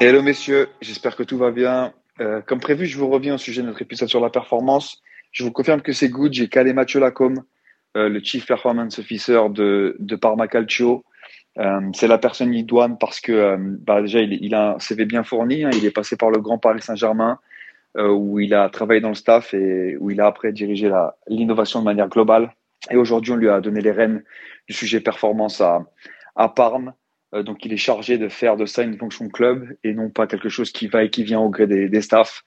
Hello messieurs, j'espère que tout va bien. Euh, comme prévu, je vous reviens au sujet de notre épisode sur la performance. Je vous confirme que c'est good. J'ai calé Mathieu Lacombe, euh, le Chief Performance Officer de, de Parma Calcio. Euh, c'est la personne idoine parce que bah, déjà il, il, a un CV bien fourni. Hein. Il est passé par le Grand Paris Saint-Germain où il a travaillé dans le staff et où il a après dirigé l'innovation de manière globale. Et aujourd'hui, on lui a donné les rênes du sujet performance à, à Parme. Euh, donc, il est chargé de faire de ça une fonction club et non pas quelque chose qui va et qui vient au gré des, des staffs.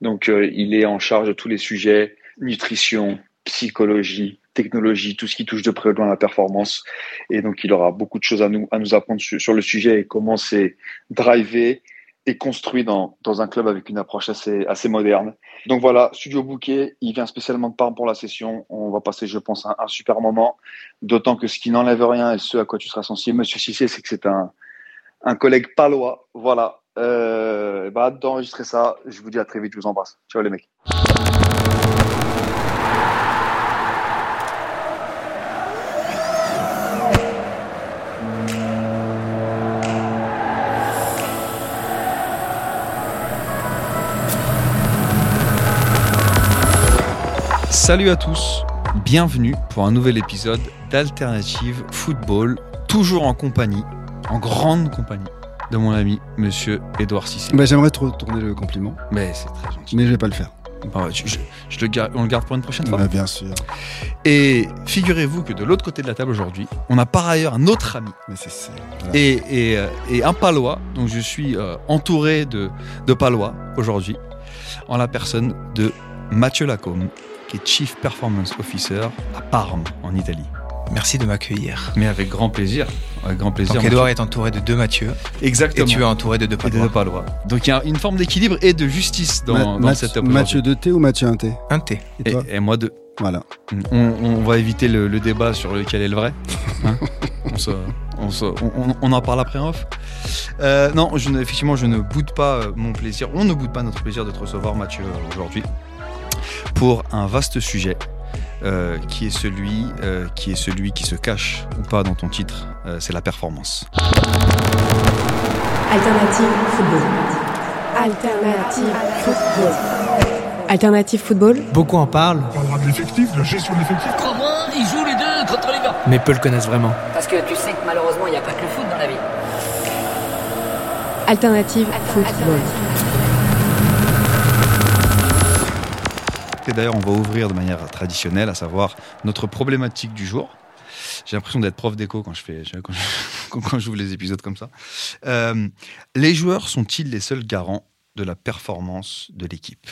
Donc, euh, il est en charge de tous les sujets nutrition, psychologie, technologie, tout ce qui touche de près ou de loin la performance. Et donc, il aura beaucoup de choses à nous, à nous apprendre sur, sur le sujet et comment c'est drivé et construit dans, dans un club avec une approche assez, assez moderne. Donc voilà, Studio Bouquet, il vient spécialement de Parme pour la session. On va passer, je pense, un, super moment. D'autant que ce qui n'enlève rien et ce à quoi tu seras sensible, Monsieur Cissé, c'est que c'est un, un collègue palois. Voilà. Euh, bah, d'enregistrer ça. Je vous dis à très vite. Je vous embrasse. Ciao les mecs. Salut à tous, bienvenue pour un nouvel épisode d'Alternative Football, toujours en compagnie, en grande compagnie de mon ami Monsieur Edouard Cissé. Bah, J'aimerais te retourner le compliment, Mais c'est très gentil. mais je vais pas le faire. Bah, je- je- je le garde- on le garde pour une prochaine fois. Bah, bien sûr, Et figurez-vous que de l'autre côté de la table aujourd'hui, on a par ailleurs un autre ami mais c'est c'est- voilà. et, et, euh, et un palois. Donc je suis euh, entouré de, de palois aujourd'hui, en la personne de Mathieu Lacombe, qui est Chief Performance Officer à Parme, en Italie. Merci de m'accueillir. Mais avec grand plaisir. Avec grand plaisir. Donc. Edouard est entouré de deux Mathieu Exactement. et tu es entouré de deux Et de Palois. Palois. Donc il y a une forme d'équilibre et de justice dans, Ma- dans cette Mathieu de thé ou Mathieu un thé Un thé. Et Et, toi et moi de. Voilà. On, on va éviter le, le débat sur lequel est le vrai. Hein on, se- on se- on- on- on en parle après en off. Euh, non, je ne- effectivement, je ne boude pas euh, mon plaisir. On ne boude pas notre plaisir de te recevoir, Mathieu, aujourd'hui, pour un vaste sujet. euh, qui est celui euh, qui est celui qui se cache ou pas dans ton titre, euh, c'est la performance. Alternative Football. Alternative Football. Alternative Football. Beaucoup en parlent, On parlera de l'effectif, de la gestion de l'effectif. Ils jouent les deux contre les gars mais peu le connaissent vraiment. Parce que tu sais que malheureusement, il n'y a pas que le foot dans la vie. Alternative Football. Et d'ailleurs, on va ouvrir de manière traditionnelle, à savoir notre problématique du jour. J'ai l'impression d'être prof d'éco quand je fais quand je- quand j'ouvre les épisodes comme ça. Euh, les joueurs sont-ils les seuls garants de la performance de l'équipe?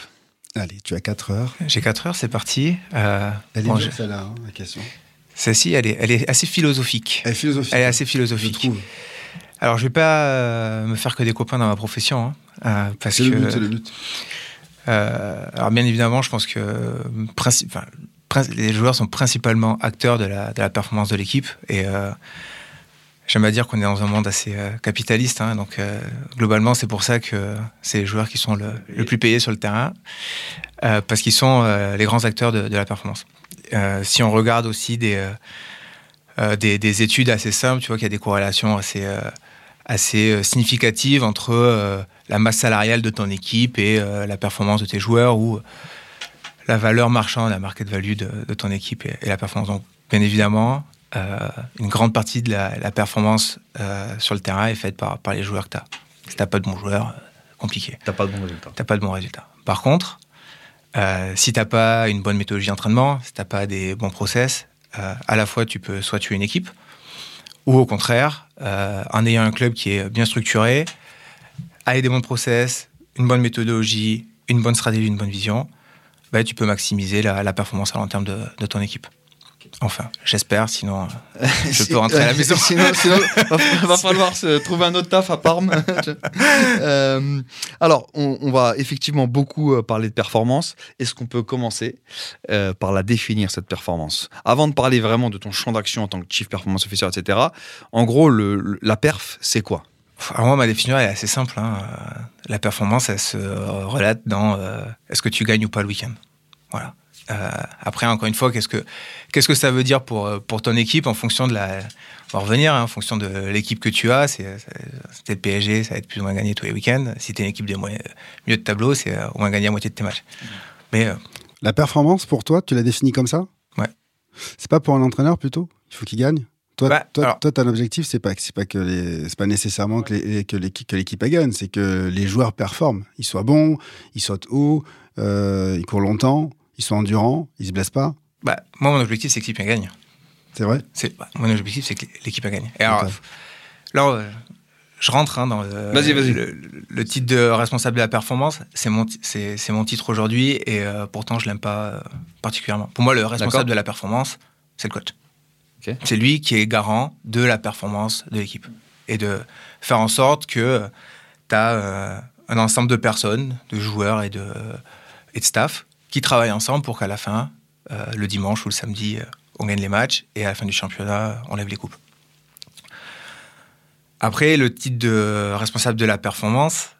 Allez, tu as 4 heures. J'ai 4 heures, c'est parti. Euh, Elle est bon, je- celle-là, hein, la question? Celle-ci, elle est, elle est assez philosophique. Elle est philosophique. Elle est assez Je philosophique. trouve. Alors, je vais pas euh, me faire que des copains dans ma profession, hein, euh, parce C'est que. le but, c'est le but. Euh, alors bien évidemment, je pense que les joueurs sont principalement acteurs de la, performance de l'équipe et euh, j'aime à dire qu'on est dans un monde assez euh, capitaliste. hein, donc globalement, c'est pour ça que c'est les joueurs qui sont le, plus payés sur le terrain parce qu'ils sont les grands acteurs de, la performance. Si on regarde aussi des, des, des études assez simples, tu vois qu'il y a des corrélations assez euh, assez euh, significative entre la masse salariale de ton équipe et euh, la performance de tes joueurs ou la valeur marchande, la market value de, de ton équipe et, et la performance. Donc, bien évidemment, euh, une grande partie de la, la performance euh, sur le terrain est faite par, par les joueurs que tu as. Si tu pas de bons joueurs, euh, compliqué. T'as pas de bons résultats. T'as pas de bons résultats. Par contre, euh, si t'as pas une bonne méthodologie d'entraînement, si t'as pas des bons process, euh, à la fois tu peux soit tuer une équipe, ou au contraire, euh, en ayant un club qui est bien structuré, avec des bons process, une bonne méthodologie, une bonne stratégie, une bonne vision, bah, tu peux maximiser la, la performance à long terme de, de ton équipe. Enfin, j'espère, sinon euh, je peux rentrer à la maison. sinon, sinon, va, va falloir se trouver un autre taf à Parme. Euh, alors, on, on va effectivement beaucoup euh, parler de performance. Est-ce qu'on peut commencer euh, par la définir, cette performance? Avant de parler vraiment de ton champ d'action en tant que Chief Performance Officer, etc., en gros, le, le- la perf, c'est quoi? Alors moi, ma définition elle est assez simple. hein. La performance, elle se relate dans euh, est-ce que tu gagnes ou pas le week-end? Voilà. Euh, après, encore une fois, qu'est-ce que qu'est-ce que ça veut dire pour euh, pour ton équipe en fonction de la on va revenir hein, en fonction de l'équipe que tu as. C'est le PSG, ça va être plus ou moins gagné tous les week-ends. Si t'es une équipe de milieu de tableau, c'est au moins gagner à moitié de tes matchs. Mais euh, La performance, pour toi, tu la définis comme ça? Ouais. C'est pas pour un entraîneur plutôt? Il faut qu'il gagne? Toi, Bah, toi, alors- toi, ton objectif, c'est pas, c'est pas que les- c'est pas nécessairement que les- que l'équipe que l'équipe elle gagne, c'est que les joueurs performent. Ils soient bons, ils sautent haut, euh, ils courent longtemps, ils sont endurants, ils se blessent pas. bah, moi, mon objectif, c'est que l'équipe gagne. C'est vrai? C'est bah, mon objectif, c'est que l'équipe a gagné. Et alors, là, euh, je rentre hein, dans le, Vas-y, vas-y. Le, le titre de responsable de la performance. C'est mon, ti- c'est, c'est mon titre aujourd'hui et euh, pourtant, je l'aime pas euh, particulièrement. Pour moi, le D'accord. responsable de la performance, c'est le coach. C'est lui qui est garant de la performance de l'équipe et de faire en sorte que tu as un ensemble de personnes, de joueurs et de, et de staff qui travaillent ensemble pour qu'à la fin, euh, le dimanche ou le samedi, euh, on gagne les matchs et à la fin du championnat, on lève les coupes. Après, le titre de responsable de la performance,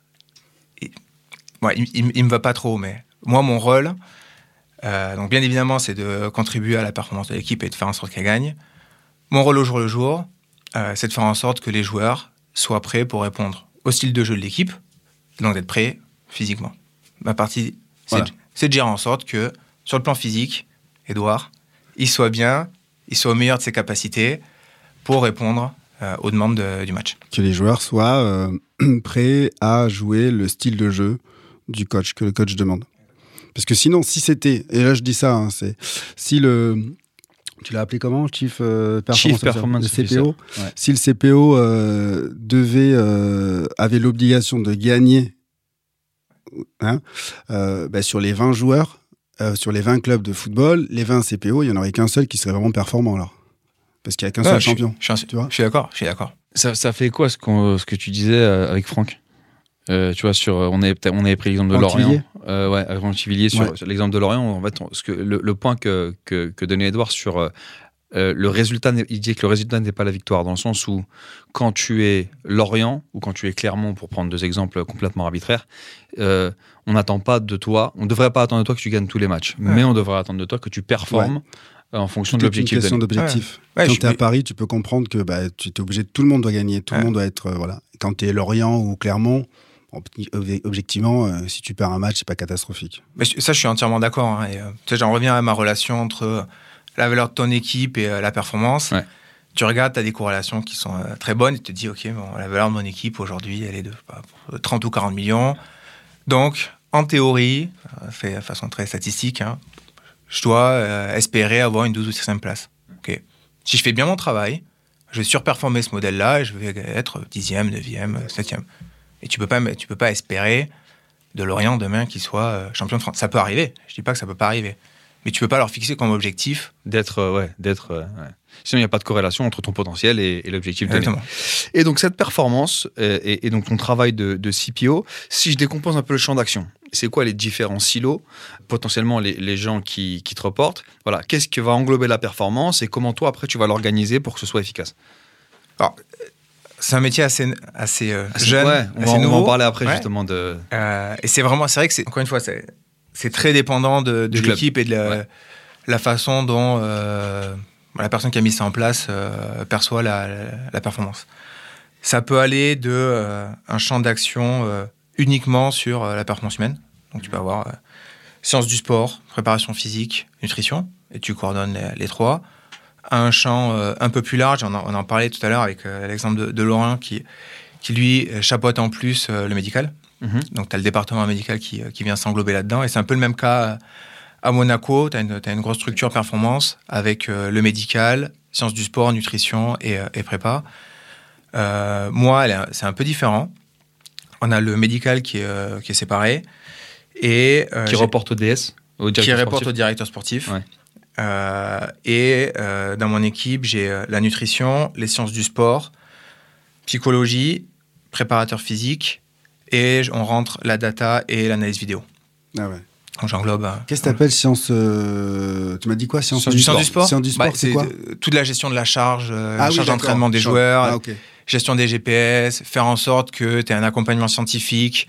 il, il me va pas trop, mais moi, mon rôle, euh, donc bien évidemment, c'est de contribuer à la performance de l'équipe et de faire en sorte qu'elle gagne. Mon rôle au jour le jour, euh, c'est de faire en sorte que les joueurs soient prêts pour répondre au style de jeu de l'équipe, donc d'être prêts physiquement. Ma partie, c'est Voilà. de- gérer en sorte que, sur le plan physique, Edouard, il soit bien, il soit au meilleur de ses capacités pour répondre euh, aux demandes de- du match. Que les joueurs soient prêts à jouer le style de jeu du coach, que le coach demande. Parce que sinon, si c'était, et là je dis ça, hein, c'est si le. Tu l'as appelé comment Chief euh, Performance Chief Performance Le. CPO Ouais. Si le CPO euh, devait, euh, avait l'obligation de gagner hein, euh, bah, sur les 20 joueurs, euh, sur les 20 clubs de football, les 20 CPO, il n'y en aurait qu'un seul qui serait vraiment performant alors. Parce qu'il n'y a qu'un Ouais, seul je suis- champion. Je suis, tu vois je suis d'accord, je suis d'accord. Ça, ça fait quoi ce, qu'on- ce que tu disais avec Franck? Euh, tu vois, sur, on, avait, on avait pris l'exemple de Lorient. Euh, ouais, avec Franck Tivillier sur, Ouais. sur l'exemple de Lorient. En fait, on- ce que, le, le point que, que, que donnait Edouard sur euh, euh, le résultat, n'est- il dit que le résultat n'est pas la victoire, dans le sens où quand tu es Lorient ou quand tu es Clermont, pour prendre deux exemples complètement arbitraires, euh, on n'attend pas de toi, on ne devrait pas attendre de toi que tu gagnes tous les matchs, mais on devrait attendre de toi que tu performes euh, en fonction Tout de une l'objectif question donné. d'objectif. Ouais, quand tu es à Paris, tu peux comprendre que bah, tu es obligé, tout le monde doit gagner, tout Ouais. le monde doit être. euh, voilà. Quand tu es Lorient ou Clermont, objectivement, euh, si tu perds un match, c'est pas catastrophique. Mais ça, je suis entièrement d'accord. hein, et, euh, tu sais, j'en reviens à ma relation entre euh, la valeur de ton équipe et euh, la performance. Ouais. Tu regardes, tu as des corrélations qui sont euh, très bonnes et tu te dis, OK, bon, la valeur de mon équipe aujourd'hui, elle est de bah, 30 ou 40 millions. Donc, en théorie, fait de façon très statistique, hein, je dois euh, espérer avoir une 12 ou 13e place. OK. Si je fais bien mon travail, je vais surperformer ce modèle-là et je vais être 10e, 9e, 7e. Et tu peux pas, tu peux pas espérer de Lorient demain qu'il soit euh, champion de France. Ça peut arriver. Je dis pas que ça peut pas arriver. Mais tu peux pas leur fixer comme objectif. D'être, euh, ouais, d'être. euh, ouais. Sinon, il n'y a pas de corrélation entre ton potentiel et, et l'objectif donné. Et donc, cette performance euh, et, et donc ton travail de, de CPO, si je décompose un peu le champ d'action, c'est quoi les différents silos, potentiellement les, les gens qui, qui te reportent? Voilà, qu'est-ce qui va englober la performance et comment toi, après, tu vas l'organiser pour que ce soit efficace? Alors, c'est un métier assez, assez euh, jeune, Ouais, on, assez va, on va nouveau. en parler après, Ouais. justement, de. Euh, et c'est vraiment, c'est vrai que c'est encore une fois, c'est, très dépendant de, de l'équipe et de la, Ouais. la façon dont euh, la personne qui a mis ça en place perçoit la, la- la performance. Ça peut aller de un champ d'action uniquement sur la performance humaine. Donc tu peux avoir sciences du sport, préparation physique, nutrition, et tu coordonnes les, les trois. À un champ euh, un peu plus large, on en, on en parlait tout à l'heure avec euh, l'exemple de, de Laurent qui, qui lui euh, chapeaute en plus le médical. Mhm. Donc, tu as le département médical qui, qui vient s'englober là-dedans. Et c'est un peu le même cas à Monaco. Tu as, une grosse structure performance avec euh, le médical, sciences du sport, nutrition et, et prépa. Euh, moi, c'est un peu différent. On a le médical qui est, euh, qui est séparé. Et, Qui reporte au DS Au qui directeur reporte sportif au directeur sportif. Ouais. Euh, et euh, dans mon équipe, j'ai euh, la nutrition, les sciences du sport, psychologie, préparateur physique, et on rentre la data et l'analyse vidéo. Ah ouais. Donc j'englobe. Qu'est-ce que t'appelles science euh, Tu m'as dit quoi Science, Sciences du, sciences du sport? Science du sport, Bah, c'est quoi? Toute la gestion de la charge, Ah la oui, charge d'entraînement des joueurs, Ah, gestion des GPS, faire en sorte que tu aies un accompagnement scientifique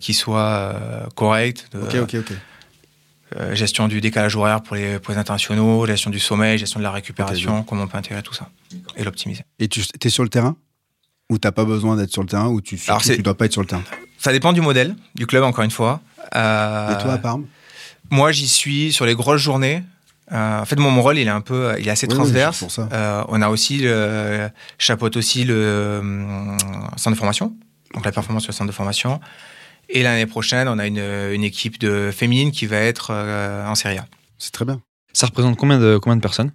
qui soit correct, Ok, ok, ok. Euh, gestion du décalage horaire pour les, pour les internationaux, gestion du sommeil, gestion de la récupération, comment on peut intégrer tout ça et l'optimiser. Et tu es sur le terrain Ou t'as pas besoin d'être sur le terrain Ou tu, tu dois pas être sur le terrain? Ça dépend du modèle, du club encore une fois. Euh, Et toi, à Parme Moi, j'y suis sur les grosses journées. Euh, en fait, mon, mon rôle, il est un peu, il est assez Oui, oui, transverse. pour ça. Euh, on a aussi, le, chapeaute aussi le centre de formation, donc la performance sur le centre de formation. Et l'année prochaine, on a une, une équipe de féminine qui va être euh, en Serie A. C'est très bien. Ça représente combien de, combien de personnes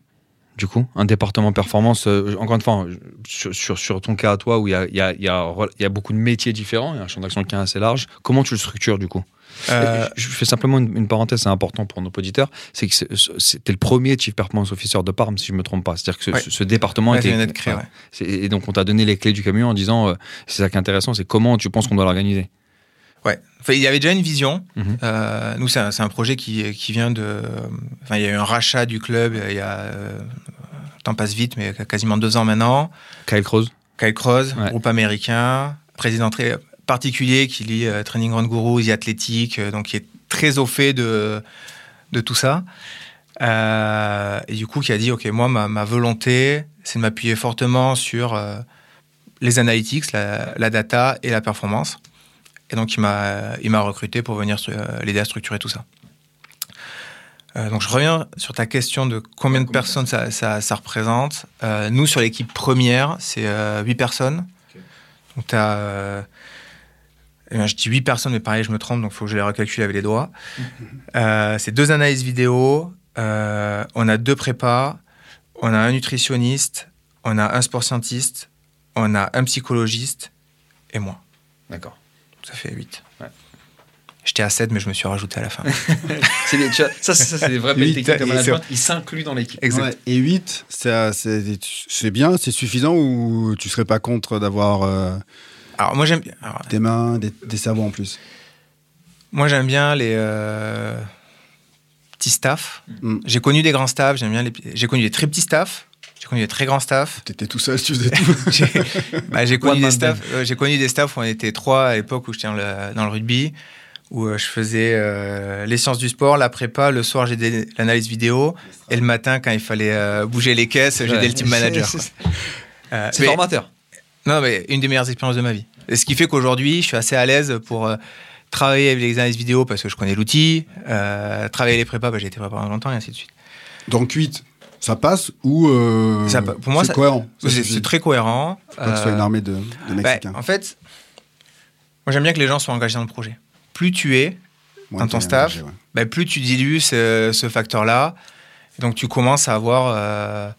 du coup, un département performance, euh, encore une fois, sur, sur, sur ton cas à toi, où il y a, il y, a, il y, a, y a beaucoup de métiers différents, il y a un champ d'action qui est assez large, comment tu le structures du coup? Euh, Je fais simplement une, une parenthèse, c'est important pour nos auditeurs, c'est que c'était le premier Chief Performance Officer de Parme, si je ne me trompe pas. C'est-à-dire que ce, Ouais. ce- ce département Ouais, était... ça vient d'être créé, ouais. Et donc on t'a donné les clés du camion en disant, euh, c'est ça qui est intéressant, c'est comment tu penses qu'on doit l'organiser? Ouais. Enfin, il y avait déjà une vision. Mhm. Euh, nous, c'est un, projet qui, qui vient de. Enfin, il y a eu un rachat du club euh, il y a. euh, le temps passe vite, mais quasiment deux ans maintenant. Kyle Croze Kyle Ouais. groupe américain, président très particulier qui lit euh, Training Run Guru, The Athletic, donc qui est très au fait de, de tout ça. Et du coup, qui a dit Ok, moi, ma, ma volonté, c'est de m'appuyer fortement sur les analytics, la, la data et la performance. Et donc, il m'a, il m'a recruté pour venir euh, l'aider à structurer tout ça. Euh, donc, je reviens sur ta question de combien de personnes ça, ça, ça représente. Euh, nous, sur l'équipe première, c'est euh, 8 personnes. Donc, tu as. je dis 8 personnes, mais pareil, je me trompe, donc il faut que je les recalcule avec les doigts. C'est deux analyses vidéo, on a deux prépas, on a un nutritionniste, on a un sport scientiste, on a un psychologiste et moi. D'accord. Ça fait 8. Ouais. J'étais à 7, mais je me suis rajouté à la fin. C'est des- tu vois, ça, ça, c'est des vraies belles techniques de management. Ils s'incluent dans l'équipe. Exact. Ouais, et 8, c'est c'est bien, c'est suffisant ou tu serais pas contre d'avoir euh, Alors, moi, j'aime bien. alors, des mains, des, des cerveaux en plus? Moi, j'aime bien les euh, petits staffs. Mm. J'ai connu des grands staffs, j'aime bien les. J'ai connu des très petits staffs, j'ai connu des très grands staffs. T'étais tout seul, tu faisais tout. j'ai bah, j'ai connu, des man staffs, euh, j'ai connu des staffs où on était trois à l'époque où j'étais dans le, dans le rugby, où euh, je faisais euh, les sciences du sport, la prépa, le soir j'ai l'analyse vidéo, et le matin quand il fallait euh, bouger les caisses, j'étais Ouais. le team manager. C'est-. Euh, formateur. non, mais une des meilleures expériences de ma vie. Et ce qui fait qu'aujourd'hui, je suis assez à l'aise pour euh, travailler avec les analyses vidéo parce que je connais l'outil, euh, travailler les prépas, bah, j'ai été préparé longtemps et ainsi de suite. Donc 8, ça passe ou euh, Ça pour moi, c'est cohérent C'est très cohérent. Pas que ce soit une Euh, armée de, de bah, Mexicains. en fait, moi j'aime bien que les gens soient engagés dans le projet. Plus tu es, Moins dans ton staff, engagé, ouais. bah, plus tu dilues ce, ce facteur-là. Donc tu commences à avoir euh,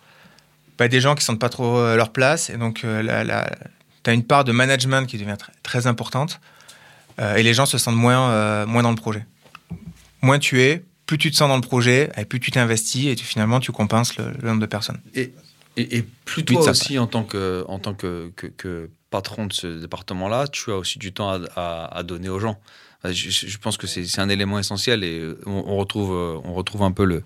bah, des gens qui ne sentent pas trop leur place. Et donc tu as une part de management qui devient très, très importante. Euh, et les gens se sentent moins, euh, moins dans le projet. Moins tu es, plus tu te sens dans le projet, et plus tu t'investis, et tu, finalement tu compenses le, le nombre de personnes. Et, et, et plus toi ça aussi, en tant que, en tant que, que, que patron de ce département-là, tu as aussi du temps à, à- à donner aux gens. Je, pense que c'est un élément essentiel et on, on retrouve, euh, on retrouve un peu le,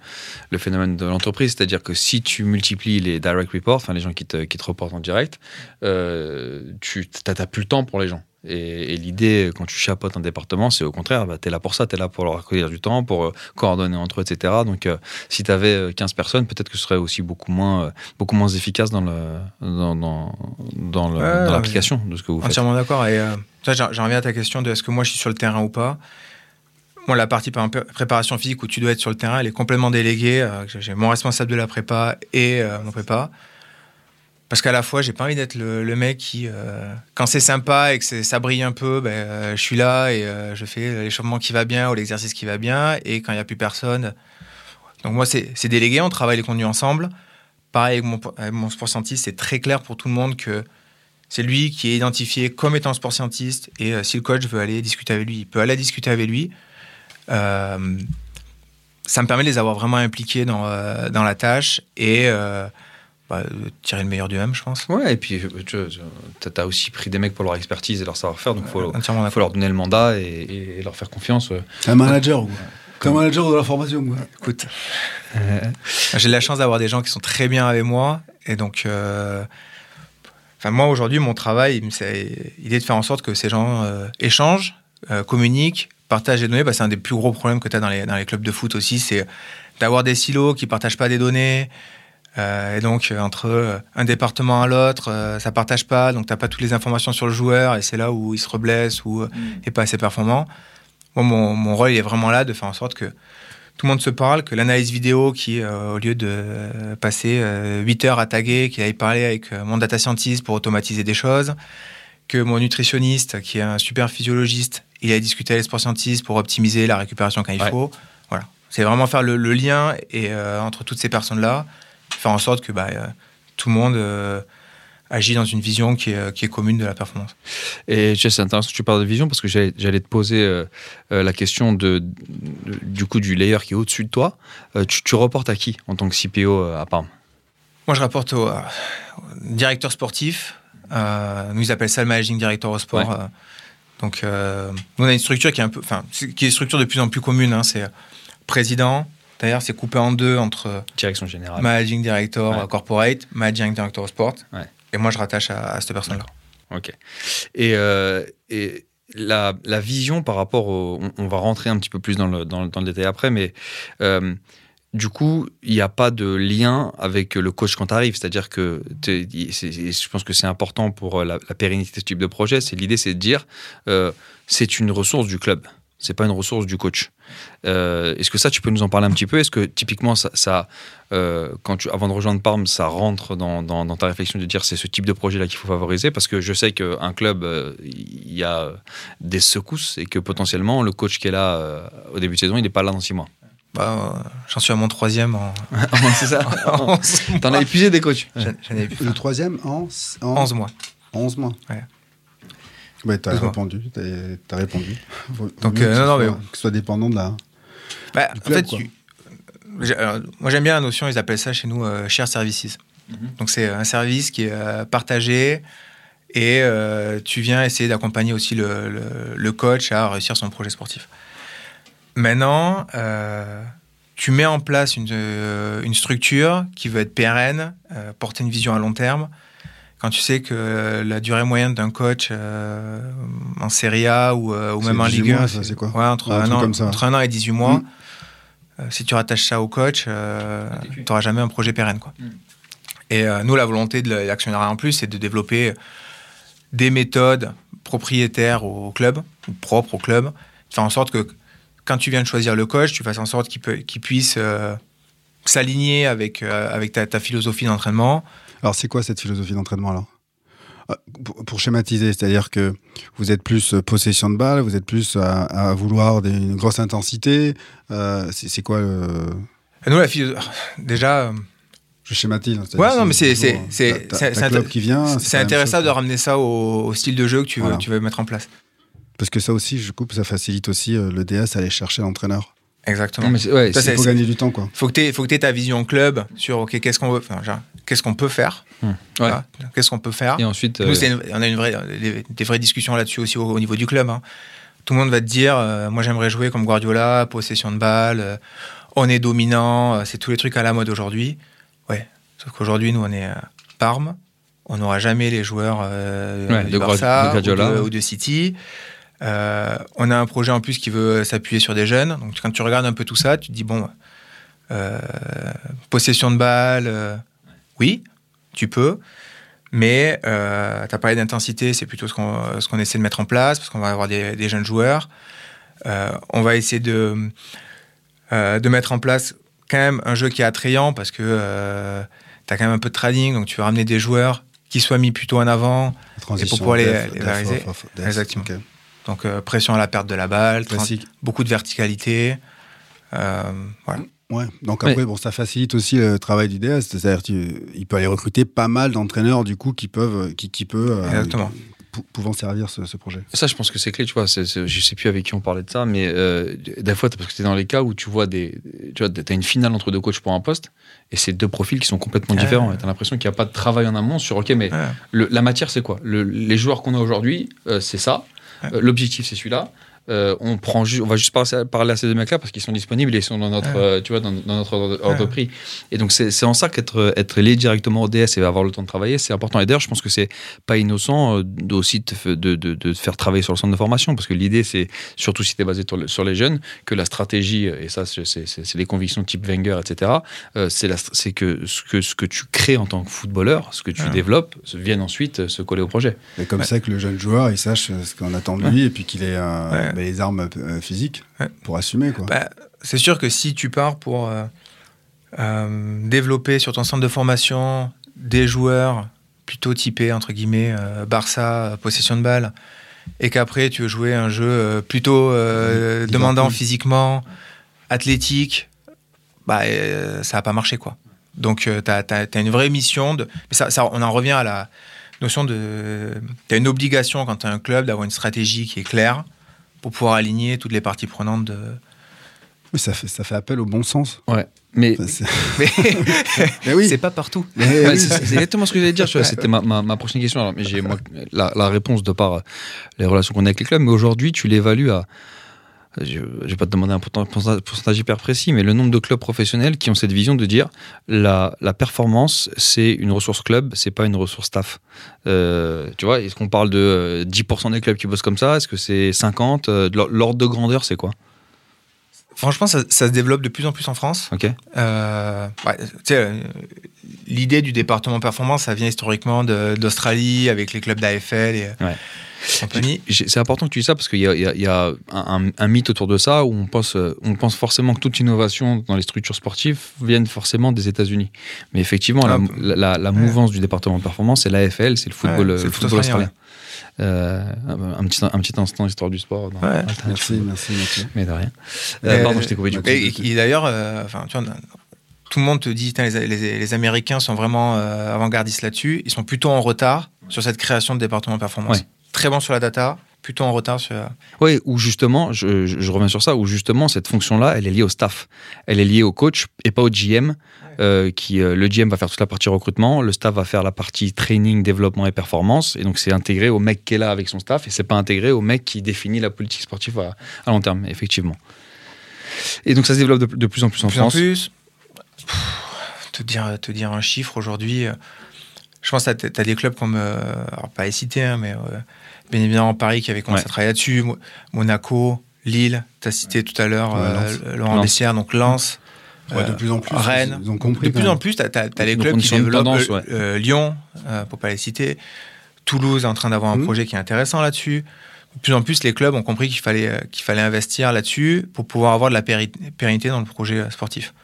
le phénomène de l'entreprise. C'est-à-dire que si tu multiplies les direct reports, enfin les gens qui te, qui te reportent en direct, euh, tu n'as plus le temps pour les gens. Et, et l'idée, quand tu chapeautes un département, c'est au contraire, bah, tu es là pour ça, tu es là pour leur accueillir du temps, pour euh, coordonner entre eux, etc. Donc, euh, si tu avais 15 personnes, peut-être que ce serait aussi beaucoup moins, euh, beaucoup moins efficace dans le- dans, dans, dans le- Ouais, dans ouais, l'application de ce que vous faites. Entièrement d'accord. Et euh, ça, j'en reviens à ta question de est-ce que moi je suis sur le terrain ou pas? Moi, la partie par préparation physique où tu dois être sur le terrain, elle est complètement déléguée. euh, J'ai mon responsable de la prépa et euh, mon prépa. Parce qu'à la fois, j'ai pas envie d'être le, mec qui, euh, quand c'est sympa et que ça brille un peu, ben, euh, je suis là et euh, je fais l'échauffement qui va bien ou l'exercice qui va bien. Et quand il n'y a plus personne. Donc, moi, c'est délégué, on travaille les contenus ensemble. Pareil avec mon, mon sport scientiste, c'est très clair pour tout le monde que c'est lui qui est identifié comme étant sport scientiste. Et si le coach veut aller discuter avec lui, il peut aller discuter avec lui. Ça me permet de les avoir vraiment impliqués dans, dans la tâche et bah, tirer le meilleur du même, je pense. Ouais, et puis tu as aussi pris des mecs pour leur expertise et leur savoir-faire, donc il faut, faut leur donner le mandat et, leur faire confiance. ouais. C'est un manager, quoi. C'est un manager de la formation, quoi. Écoute, j'ai de la chance d'avoir des gens qui sont très bien avec moi. Et donc, euh, enfin, moi, aujourd'hui, mon travail, c'est il est de faire en sorte que ces gens euh, échangent, euh, communiquent, partagent des données. Bah, c'est un des plus gros problèmes que tu as dans les, dans les clubs de foot aussi. C'est d'avoir des silos qui partagent pas des données. Euh, et donc, euh, entre euh, un département à l'autre, euh, ça partage pas. Donc, tu pas toutes les informations sur le joueur. Et c'est là où il se reblesse ou euh, est pas assez performant. Moi, mon, mon rôle, il est vraiment là de faire en sorte que tout le monde se parle, que l'analyse vidéo, qui, euh, au lieu de passer euh, 8 heures à taguer, qu'il aille parler avec mon data scientist pour automatiser des choses, que mon nutritionniste, qui est un super physiologiste, il aille discuter avec les sport scientistes pour optimiser la récupération quand il Ouais. faut. Voilà. C'est vraiment faire le, le lien et, entre toutes ces personnes-là, faire en sorte que bah, euh, tout le monde euh, agit dans une vision qui est, qui est commune de la performance. Et c'est intéressant que tu parles de vision parce que j'allais te poser euh, euh, la question de, de- du coup du layer qui est au-dessus de toi. Euh, tu, tu reportes à qui en tant que CPO euh, à Parme? Moi, je rapporte au, euh, au directeur sportif. Euh, nous, ils appellent ça le managing director au sport. Ouais. Euh, donc, euh, nous, on a une structure qui est un peu, enfin, qui est une structure de plus en plus commune. hein. c'est président. D'ailleurs, c'est coupé en deux entre Direction générale. managing director Ouais. euh, corporate, managing director sport. Ouais. Et moi, je rattache à, à cette personne-là. Ok. Et, euh, et la, la vision par rapport au. On, on va rentrer un petit peu plus dans le, dans, le- dans le détail après, mais euh, du coup, il n'y a pas de lien avec le coach quand tu arrives. C'est-à-dire que je pense que c'est important pour la, la pérennité de ce type de projet. C'est L'idée, c'est de dire euh, c'est une ressource du club. C'est pas une ressource du coach. Euh, Est-ce que ça, tu peux nous en parler un petit peu? Est-ce que typiquement, ça, ça, euh, quand tu, avant de rejoindre Parme, ça rentre dans, dans- dans ta réflexion de dire c'est ce type de projet-là qu'il faut favoriser? Parce que je sais qu'un club, euh, il y a des secousses et que potentiellement, le coach qui est là euh, au début de saison, il n'est pas là dans six mois. Bah, euh, J'en suis à mon troisième en, c'est ça? en 11 T'en as épuisé des coachs? Ai Le troisième en, en 11 mois. 11 mois. Ouais. Ouais, t'as 12 mois. répondu. T'as t'as répondu. Vaut- Donc, euh, que ce non, non, soit- mais- Que ce soit dépendant de la. Bah, Du en club, fait, quoi. tu- j'ai- alors, moi j'aime bien la notion, ils appellent ça chez nous euh, share services. Donc c'est un service qui est euh, partagé et euh, tu viens essayer d'accompagner aussi le, le- le coach à réussir son projet sportif. Maintenant, euh, tu mets en place une, une structure qui veut être pérenne, euh, porter une vision à long terme. Quand tu sais que la durée moyenne d'un coach euh, en Serie A ou, euh, ou même en 18 Ligue 1, mois, ça, c'est quoi ouais, entre, Ah, un an, entre un an et 18 mois. Mm. Euh, si tu rattaches ça au coach, euh, Ah, tu n'auras jamais un projet pérenne. Quoi. Mm. Et euh, nous, la volonté de l'actionnariat en plus, c'est de développer des méthodes propriétaires au club, ou propres au club, de faire en sorte que quand tu viens de choisir le coach, tu fasses en sorte qu'il puisse euh, s'aligner avec, euh, avec ta, ta philosophie d'entraînement. Alors, c'est quoi cette philosophie d'entraînement alors? Ah, pour, schématiser, c'est-à-dire que vous êtes plus euh, possession de balle, vous êtes plus à, à vouloir des- une grosse intensité. euh, c'est quoi le. Nous, la philosophie, déjà, euh, Je schématise. hein, Ouais, non, mais c'est- c'est- euh, qui vient. c'est intéressant chose, de ramener ça au, au style de jeu que tu veux, Voilà. tu veux mettre en place. Parce que ça aussi, je coupe, ça facilite aussi euh, le DS à aller chercher l'entraîneur. Exactement. Non, mais c'est- ouais, Ça, c'est- Il faut gagner du temps, quoi. faut que tu aies, faut que t'aies ta vision club sur ok qu'est-ce qu'on veut enfin, genre, qu'est-ce qu'on peut faire ouais. Voilà. qu'est-ce qu'on peut faire Et ensuite, Nous, euh, une- on a une vraie, des, des vraies discussions là-dessus aussi au, au niveau du club hein. tout le monde va te dire euh, moi j'aimerais jouer comme Guardiola possession de balle euh, on est dominant c'est tous les trucs à la mode aujourd'hui ouais sauf qu'aujourd'hui nous on est à Parme on n'aura jamais les joueurs Ouais, de Barça Guardiola, ou, de, ouais. ou de City Euh, on a un projet en plus qui veut s'appuyer sur des jeunes. Donc quand tu regardes un peu tout ça, tu te dis bon, euh, possession de balle, euh, oui, tu peux, mais euh, tu as parlé d'intensité, c'est plutôt ce qu'on essaie de mettre en place parce qu'on va avoir des, des jeunes joueurs. On va essayer de de mettre en place quand même un jeu qui est attrayant parce que tu as quand même un peu de trading, donc tu veux ramener des joueurs qui soient mis plutôt en avant. Transition, pouvoir les- les valoriser. Exactement. Donc euh, pression à la perte de la balle, beaucoup de verticalité. Euh, voilà. Ouais. Donc Mais- après, bon, ça facilite aussi le travail du DS. C'est-à-dire qu'il peut aller recruter pas mal d'entraîneurs du coup qui peuvent, qui, qui peut, euh, Exactement. pou- pouvant servir ce, ce projet. Ça, je pense que c'est clé, tu vois. je sais plus avec qui on parlait de ça, mais euh, des fois, parce que c'est dans les cas où tu vois des. Tu vois, as une finale entre deux coachs pour un poste, et c'est deux profils qui sont complètement Ouais. différents. Tu as l'impression qu'il n'y a pas de travail en amont sur, OK, mais Ouais. le- la matière, c'est quoi? Le- Les joueurs qu'on a aujourd'hui, euh, c'est ça. Euh, L'objectif, c'est celui-là. Euh, on, prend on va juste parler, parler à ces deux mecs-là parce qu'ils sont disponibles et ils sont dans notre, Ouais. euh, tu vois, dans, dans notre ordre, prix. Et donc, c'est en ça qu'être être lié directement au DS et avoir le temps de travailler, c'est important. Et d'ailleurs, je pense que c'est pas innocent euh, de- aussi de, de, de- de faire travailler sur le centre de formation parce que l'idée, c'est, surtout si tu es basé sur, le- sur les jeunes, que la stratégie, et ça, c'est les convictions type Wenger, etc., euh, c'est la- c'est que ce, que ce que tu crées en tant que footballeur, ce que tu Ouais. développes, se- vienne ensuite euh, se coller au projet. Et comme Ouais. ça que le jeune joueur, il sache ce qu'on attend de lui et puis qu'il euh, Ouais. bah, les armes euh, physiques Ouais. pour assumer. Quoi. Bah, c'est sûr que si tu pars pour euh, euh, développer sur ton centre de formation des joueurs plutôt typés, entre guillemets, euh, Barça, euh, possession de balle, et qu'après tu veux jouer un jeu euh, plutôt euh, demandant physiquement, athlétique, bah, euh, ça va pas marcher quoi. Donc tu as, une vraie mission, de, mais ça, ça, on en revient à la notion de... Tu as une obligation quand tu as un club d'avoir une stratégie qui est claire pour pouvoir aligner toutes les parties prenantes de, Mais ça fait, ça fait appel au bon sens. Mais Enfin, c'est- Mais Mais oui. c'est pas partout. Mais Ouais, oui. c'est exactement ce que j'allais dire. C'était ma, ma, ma prochaine question. Alors, mais j'ai moi, la, la réponse de par euh, les relations qu'on a avec les clubs. Mais aujourd'hui, tu l'évalues à. Je ne vais pas te demander un pourcent- pourcentage hyper précis, mais le nombre de clubs professionnels qui ont cette vision de dire la, la performance, c'est une ressource club, c'est pas une ressource staff. Euh, tu vois, est-ce qu'on parle de euh, 10% des clubs qui bossent comme ça? Est-ce que c'est 50 Euh, de l'or- L'ordre de grandeur, c'est quoi? Franchement, ça, ça se développe de plus en plus en France. Ok. Euh, ouais, euh, L'idée du département performance, ça vient historiquement d'Australie avec les clubs d'AFL et euh, Ouais. C'est important que tu dis ça parce qu'il y a, il y a- il y a un, mythe autour de ça où on pense, euh, on pense forcément que toute innovation dans les structures sportives vienne forcément des États-Unis. Mais effectivement, la, Ah, la- la- la mouvance du département de performance, c'est l'AFL, c'est le football, Ouais, euh, le football australien. Euh, un, petit, un petit instant histoire du sport. dans Ouais. Alternative Merci, merci, Mathieu. Mais de rien. Euh, pardon, je t'ai coupé du coup. Et, d'ailleurs, euh, enfin, tu vois, tout le monde te dit, les, les- les Américains sont vraiment euh, avant-gardistes là-dessus. Ils sont plutôt en retard sur cette création de département performance. Ouais. Très bon sur la data, plutôt en retard sur. Oui, ou justement, je, je- je reviens sur ça, où justement cette fonction-là, elle est liée au staff. Elle est liée au coach et pas au GM. euh, qui, euh, le GM va faire toute la partie recrutement, le staff va faire la partie training, développement et performance. Et donc c'est intégré au mec qui est là avec son staff et c'est pas intégré au mec qui définit la politique sportive à, à long terme, effectivement. Et donc ça se développe de, de plus en plus en De plus en France. plus, pff, te dire, te dire un chiffre aujourd'hui, euh, je pense que tu as, des clubs comme, euh, alors pas les citer, hein, mais euh, bien évidemment Paris qui avait commencé Ouais. à travailler là-dessus, Mo- Monaco, Lille, tu as cité tout à l'heure Ouais, euh. Laurent. Bessière, donc Lens. Ouais, de plus en plus, Rennes. ils ont compris. De plus en plus, tu as, les Donc, clubs qui développent. tendance, ouais. euh, Lyon, euh, pour pas les citer. Toulouse est en train d'avoir un Mhm. projet qui est intéressant là-dessus. De plus en plus, les clubs ont compris qu'il fallait, qu'il fallait investir là-dessus pour pouvoir avoir de la pérennité dans le projet sportif.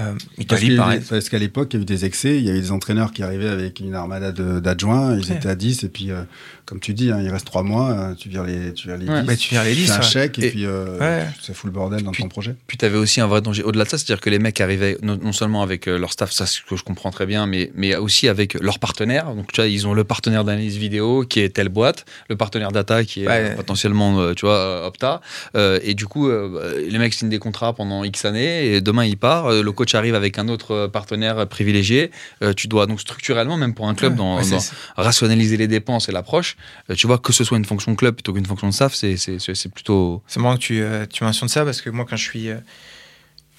Euh, Parce a qu'à l'époque, il y a eu des excès, il y avait des entraîneurs qui arrivaient avec une armada de- d'adjoints, ils Ouais. étaient à 10, et puis, euh, comme tu dis, hein, il reste 3 mois, euh, tu vires les, tu vires les Ouais, 10, bah, tu vires les tu 10, fais un ouais. chèque, et, Et- puis euh, Ouais. ça fout le bordel dans Puis- ton projet. Puis tu avais aussi un vrai danger au-delà de ça, c'est-à-dire que les mecs arrivaient non, non seulement avec leur staff, ça c'est ce que je comprends très bien, mais, mais aussi avec leurs partenaires. Donc tu vois, ils ont le partenaire d'analyse vidéo qui est telle boîte, le partenaire data qui est Ouais. potentiellement, tu vois, Opta. Euh, et du coup, euh, les mecs signent des contrats pendant X années et demain il part. Le coach arrive avec un autre euh, partenaire privilégié. Euh, tu dois donc structurellement, même pour un club, Ouais, dans, ouais, rationaliser les dépenses et l'approche. euh, tu vois, que ce soit une fonction club plutôt qu'une fonction de staff, c'est- plutôt. C'est marrant que tu, euh, tu mentionnes ça parce que moi, quand je suis, euh,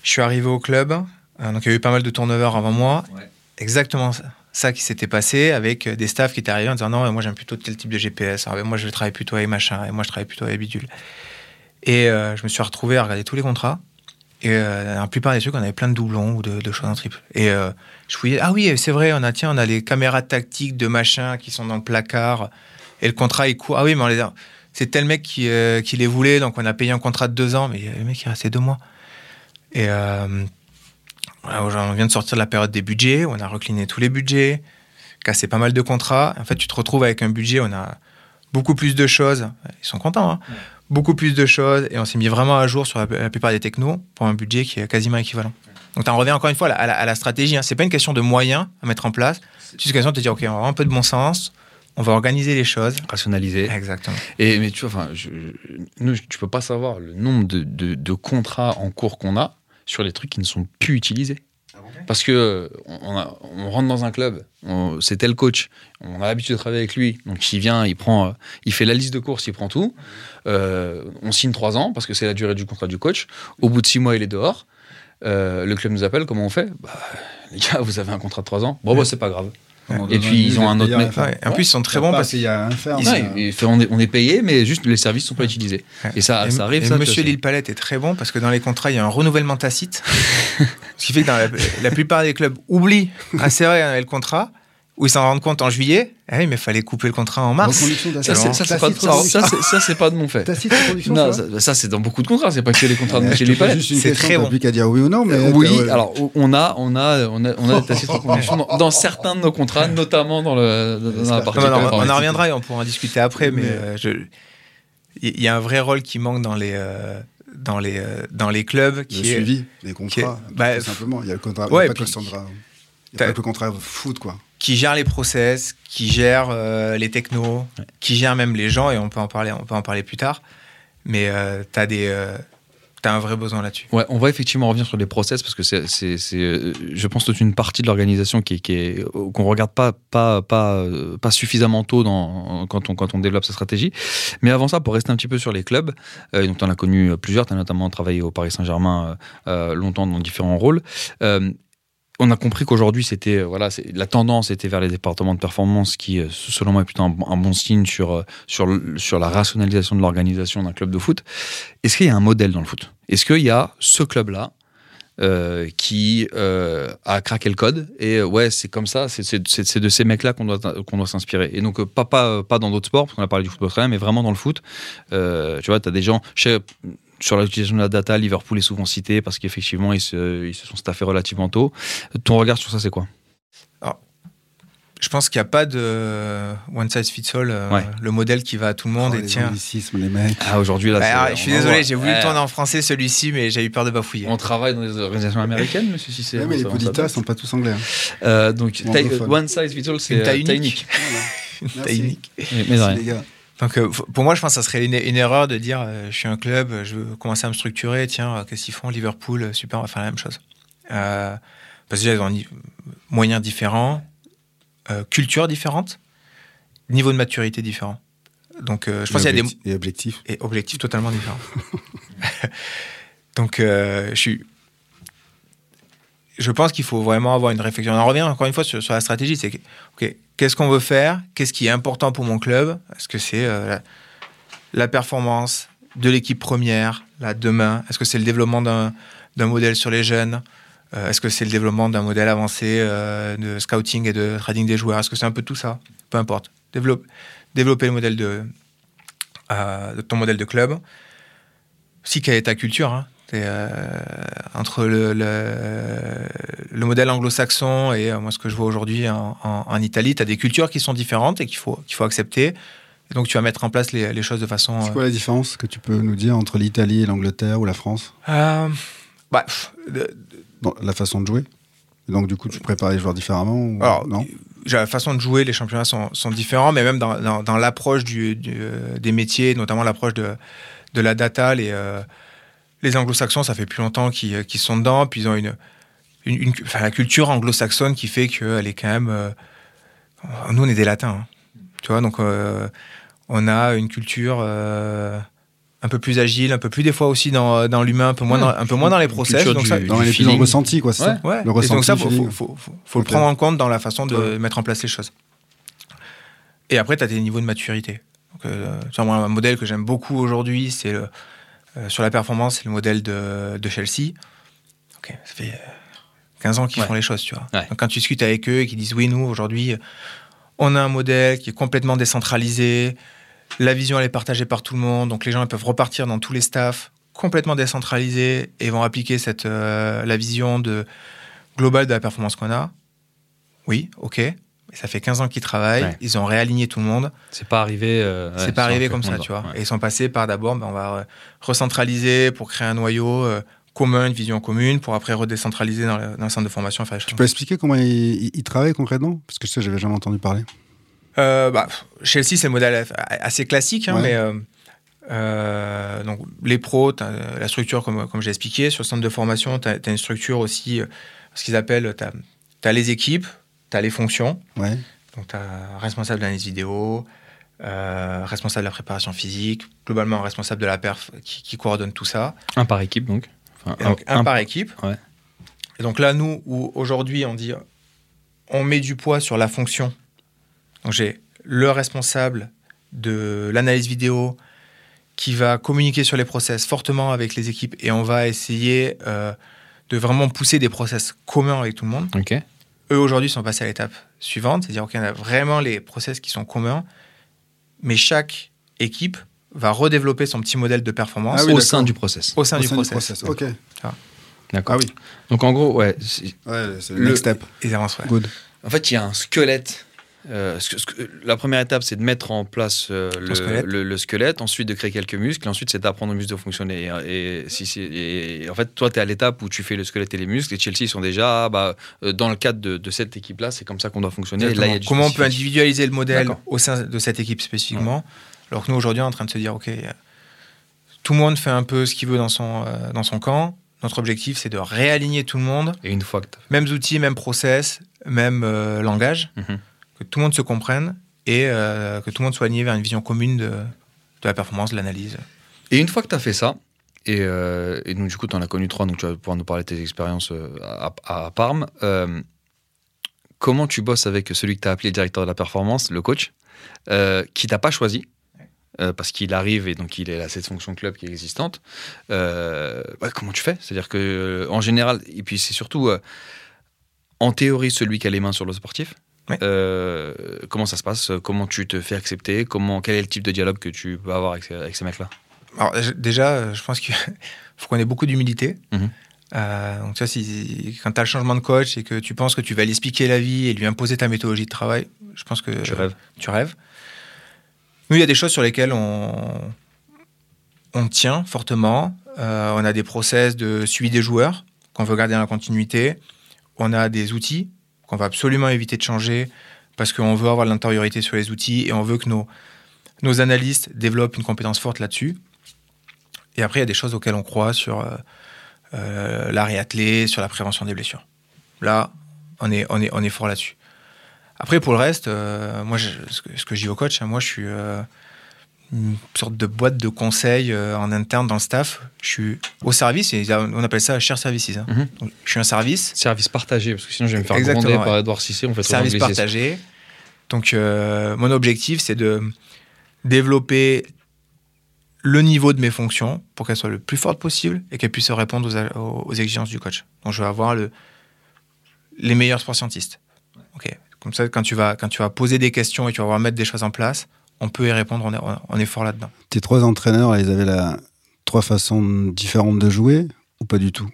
je suis arrivé au club, euh, donc il y a eu pas mal de turnover avant moi. Ouais. Exactement ça, ça qui s'était passé avec euh, des staffs qui étaient arrivés en disant non, moi j'aime plutôt tel type de GPS. Alors, mais moi je travaille plutôt avec machin et moi je travaille plutôt avec bidule. Et euh, je me suis retrouvé à regarder tous les contrats. Et euh, la plupart des trucs, on avait plein de doublons ou de, choses en triple. Et euh, je fouillais, ah oui, c'est vrai, on a, tiens, on a les caméras tactiques de machin qui sont dans le placard. Et le contrat, il court. Ah oui, mais on les a- c'est tel mec qui, euh, qui les voulait, donc on a payé un contrat de deux ans, mais le mec, il restait deux mois. Et euh, on vient de sortir de la période des budgets, on a recliné tous les budgets, cassé pas mal de contrats. En fait, tu te retrouves avec un budget, on a beaucoup plus de choses. Ils sont contents, hein. Beaucoup plus de choses, et on s'est mis vraiment à jour sur la, la plupart des technos pour un budget qui est quasiment équivalent. Donc, tu en reviens encore une fois à la, à stratégie. Hein. C'est pas une question de moyens à mettre en place, c'est juste une question de te dire, OK, on va avoir un peu de bon sens, on va organiser les choses. Rationaliser. Exactement. Et mais tu vois, enfin, je, je- nous, tu peux pas savoir le nombre de, de- de contrats en cours qu'on a sur les trucs qui ne sont plus utilisés. Parce que on, a- on rentre dans un club, c'est tel coach, on a l'habitude de travailler avec lui, donc il vient, il prend, euh, il fait la liste de courses, il prend tout. Euh, on signe trois ans parce que c'est la durée du contrat du coach. Au bout de six mois, il est dehors. Euh, le club nous appelle, comment on fait? Bah, Les gars, vous avez un contrat de trois ans. Bon, bah, c'est pas grave. Et puis, ils ont un autre En plus, ils sont très bons parce qu'il y a un fait- on, est, payé, mais juste les services sont pas utilisés. Et ça, ça arrive. Monsieur Lille Palette est très bon parce que dans les contrats, il y a un renouvellement tacite. ce qui fait que la, plupart des clubs oublient assez vrai le contrat, où ils s'en rendent compte en juillet. Eh oui, mais il fallait couper le contrat en mars. Ça, c'est- d'achat. ça, c'est pas, c'est pas de mon fait. Non, ça ça, c'est dans beaucoup de contrats, c'est pas que les contrats de une C'est très bon. plus qu'à dire oui ou non, mais Euh, oui, ouais. alors on a, on a, on a, on a tacite reconduction dans, dans certains de nos contrats, notamment dans, le, dans la partie. Non, non, on, en reviendra et on pourra en discuter après, mais, euh, il y a un vrai rôle qui manque dans les, euh, dans les, euh, dans les clubs. le Qui suivi des contrats, bah, tout simplement. Il y a le contrat. ouais, pas que le contrat foot, quoi. Qui gère les process, qui gère euh, les technos, qui gère même les gens, et on peut en parler, on peut en parler plus tard. Mais euh, t'as des, euh, t'as un vrai besoin là-dessus. Ouais, on va effectivement revenir sur les process parce que c'est, c'est, c'est, euh, je pense, toute une partie de l'organisation qui, qui est, qu'on regarde pas, pas, pas, euh, pas suffisamment tôt dans, quand, on, quand on développe sa stratégie. Mais avant ça, pour rester un petit peu sur les clubs, euh, donc tu en as connu plusieurs, tu as notamment travaillé au Paris Saint-Germain euh, euh, longtemps dans différents rôles. On a compris qu'aujourd'hui, c'était euh, voilà, la tendance était vers les départements de performance, qui, euh, selon moi, est plutôt un, bon- signe sur euh, sur sur la rationalisation de l'organisation d'un club de foot. Est-ce qu'il y a un modèle dans le foot? Est-ce qu'il y a ce club-là qui a craqué le code et ouais c'est comme ça c'est, de ces mecs là qu'on doit doit s'inspirer? Et donc pas pas pas dans d'autres sports parce qu'on a parlé du football très mais vraiment dans le foot tu vois t'as des gens chez- sur l'utilisation de la data Liverpool est souvent cité parce qu'effectivement ils se, ils se sont staffés relativement tôt ton regard sur ça c'est quoi? Je pense qu'il n'y a pas de one size fits all, euh, Ouais. le modèle qui va à tout le monde. Oh, et les tiens, anglicismes, les mecs. ah aujourd'hui là Bah, c'est- alors, je suis désolé, j'ai voulu Ouais. le tourner en français celui-ci, mais j'ai eu peur de bafouiller. on travaille dans les organisations américaines monsieur Cissé Ouais, mais les Poditas passe. sont pas tous anglais. hein. Euh, donc taille- one size fits all c'est Une taille euh, unique. Une Merci. taille unique. mais, mais rien. les gars. Donc, euh, pour moi, je pense que ça serait une, une erreur de dire euh, je suis un club, je veux commencer à me structurer. Tiens, euh, qu'est-ce qu'ils font Liverpool, super, on va faire la même chose. Euh, parce que déjà, ils ont moyens différents, euh, culture différente, niveau de maturité différent. Donc, euh, je pense qu'il y a des Et objectifs. et objectifs totalement différents. Donc, je suis. Je pense qu'il faut vraiment avoir une réflexion. On en revient encore une fois sur, la stratégie. C'est qu'est-ce qu'on veut faire? Qu'est-ce qui est important pour mon club? Est-ce que c'est euh, la, performance de l'équipe première, là, demain? Est-ce que c'est le développement d'un modèle sur les jeunes? Euh, Est-ce que c'est le développement d'un modèle avancé euh, de scouting et de trading des joueurs? Est-ce que c'est un peu tout ça? Peu importe. Développe, développer le modèle de, ton modèle de club. Si quelle est ta culture hein? Euh, entre le, le, le modèle anglo-saxon et euh, moi ce que je vois aujourd'hui en, en- en Italie, tu as des cultures qui sont différentes et qu'il faut, qu'il faut accepter. Et donc tu vas mettre en place les, les choses de façon... C'est quoi la différence que tu peux nous dire entre l'Italie et l'Angleterre ou la France? Euh, bah, pff, de- dans la façon de jouer? Donc, du coup, tu prépares les joueurs différemment ou- Alors, non? la façon de jouer, les championnats sont, sont différents, mais même dans, dans, dans l'approche du, du, euh, des métiers, notamment l'approche de, de la data, les, euh, les anglo-saxons, ça fait plus longtemps qu'ils euh, sont dedans, puis ils ont une, une, une- enfin, la culture anglo-saxonne qui fait qu'elle est quand même... euh, nous, on est des latins, hein. tu vois, donc euh, on a une culture... euh, un peu plus agile, un peu plus des fois aussi dans, dans l'humain, un peu moins dans, un peu moins dans les process. culture Donc du- ça, du Dans les le ressenti, quoi, c'est ça Ouais. Le Et ressenti, donc ça, le faut, faut, le prendre en compte dans la façon de Ouais. mettre en place les choses. Et après, tu as des niveaux de maturité. Donc, euh, tu vois, moi, un modèle que j'aime beaucoup aujourd'hui, c'est le- euh, sur la performance, c'est le modèle de, de Chelsea. Ok, ça fait euh, 15 ans qu'ils Ouais. font les choses, tu vois. Ouais. Donc, quand tu discutes avec eux et qu'ils disent oui, nous, aujourd'hui, on a un modèle qui est complètement décentralisé, la vision, elle est partagée par tout le monde, donc les gens ils peuvent repartir dans tous les staffs, complètement décentralisés, et vont appliquer cette, euh, la vision de, globale de la performance qu'on a. Oui, ok. Ça fait 15 ans qu'ils travaillent, Ouais. ils ont réaligné tout le monde. c'est pas arrivé euh, C'est ouais, pas arrivé comme ça, tu vois. ouais. Et ils sont passés par d'abord, ben, on va recentraliser pour créer un noyau euh, commun, une vision commune, pour après redécentraliser dans le, dans le centre de formation. Tu peux expliquer comment ils, travaillent concrètement? Parce que je sais, j'avais jamais entendu parler. Euh, bah, Chelsea, c'est le modèle assez classique, hein, Ouais. mais euh, euh, donc, les pros, la structure, comme, comme j'ai expliqué, sur le centre de formation, tu as, une structure aussi, ce qu'ils appellent, tu as, les équipes, tu as les fonctions, Ouais. donc tu as responsable de l'analyse vidéo, euh, responsable de la préparation physique, globalement responsable de la perf qui, qui coordonne tout ça. Un par équipe, donc. Enfin, Et donc, un, par équipe. Ouais. Et donc là, nous, où aujourd'hui, on dit, on met du poids sur la fonction. Donc j'ai le responsable de l'analyse vidéo qui va communiquer sur les process fortement avec les équipes et on va essayer euh, de vraiment pousser des process communs avec tout le monde. Ok. Eux, aujourd'hui, sont passés à l'étape suivante, c'est-à-dire qu'on a vraiment les process qui sont communs, mais chaque équipe va redévelopper son petit modèle de performance Ah oui, au sein du process. au sein Au du sein process. Ok. D'accord. Ah oui. Donc en gros, ouais. c'est- Ouais, c'est le Le- next step. Ils avancent, ouais. Good. En fait, il y a un squelette. Euh, ce ce la première étape, c'est de mettre en place euh, le, squelette. le- le squelette, ensuite de créer quelques muscles, ensuite c'est d'apprendre aux muscles de fonctionner. Et, et si c'est- et en fait, toi, tu es à l'étape où tu fais le squelette et les muscles, et Chelsea sont déjà, ah, bah, euh, dans le cadre de, de cette équipe-là, c'est comme ça qu'on doit fonctionner. Là, Comment on peut individualiser le modèle au sein de cette équipe spécifiquement Alors que nous, aujourd'hui, on est en train de se dire, OK, euh, tout le monde fait un peu ce qu'il veut dans son, euh, dans son camp. Notre objectif, c'est de réaligner tout le monde. Et une fois que Mêmes outils, même process, même euh, langage. Mhm. Que tout le monde se comprenne et euh, que tout le monde soit aligné vers une vision commune de, de la performance, de l'analyse. Et une fois que tu as fait ça, et, euh, et donc du coup, tu en as connu trois, donc tu vas pouvoir nous parler de tes expériences euh, à, Parme. Euh, comment tu bosses avec celui que tu as appelé directeur de la performance, le coach, euh, qui t'a pas choisi parce qu'il arrive et donc il est à cette fonction club qui est existante. Bah, comment tu fais? C'est-à-dire que en général, et puis c'est surtout en théorie celui qui a les mains sur le sportif. Ouais. Euh, comment ça se passe? Comment tu te fais accepter? Comment quel est le type de dialogue que tu peux avoir avec, ces- avec ces mecs-là? Alors, déjà, euh, je pense qu'il faut qu'on ait beaucoup d'humilité. Mhm. Euh, donc, si, quand tu as le changement de coach et que tu penses que tu vas lui expliquer la vie et lui imposer ta méthodologie de travail, je pense que Tu rêves. tu rêves. Nous, il y a des choses sur lesquelles on, on tient fortement. Euh, on a des process de suivi des joueurs qu'on veut garder dans la continuité. On a des outils qu'on va absolument éviter de changer parce qu'on veut avoir l'intériorité sur les outils et on veut que nos, nos analystes développent une compétence forte là-dessus. Et après, il y a des choses auxquelles on croit sur euh, euh, l'arrêt attelé, sur la prévention des blessures. Là, on est, on est, on est fort là-dessus. Après, pour le reste, euh, moi, je- ce que, je dis au coach, hein, moi, je suis euh, une sorte de boîte de conseils euh, en interne dans le staff. Je suis au service, et on appelle ça share services. hein. Mhm. Donc, je suis un service, Service partagé, parce que sinon je vais me faire Exactement, gronder ouais. par Edouard Cissé, on fait service partagé. Donc, euh, mon objectif, c'est de développer le niveau de mes fonctions pour qu'elles soient le plus fortes possible et qu'elles puissent répondre aux, exigences du coach. Donc, je vais avoir le, les meilleurs sports scientistes. Ok. Comme ça, quand tu, vas, quand tu vas poser des questions et tu vas avoir mettre des choses en place, on peut y répondre, on est, on est fort là-dedans. Tes trois entraîneurs, ils avaient la... trois façons différentes de jouer ou pas du tout?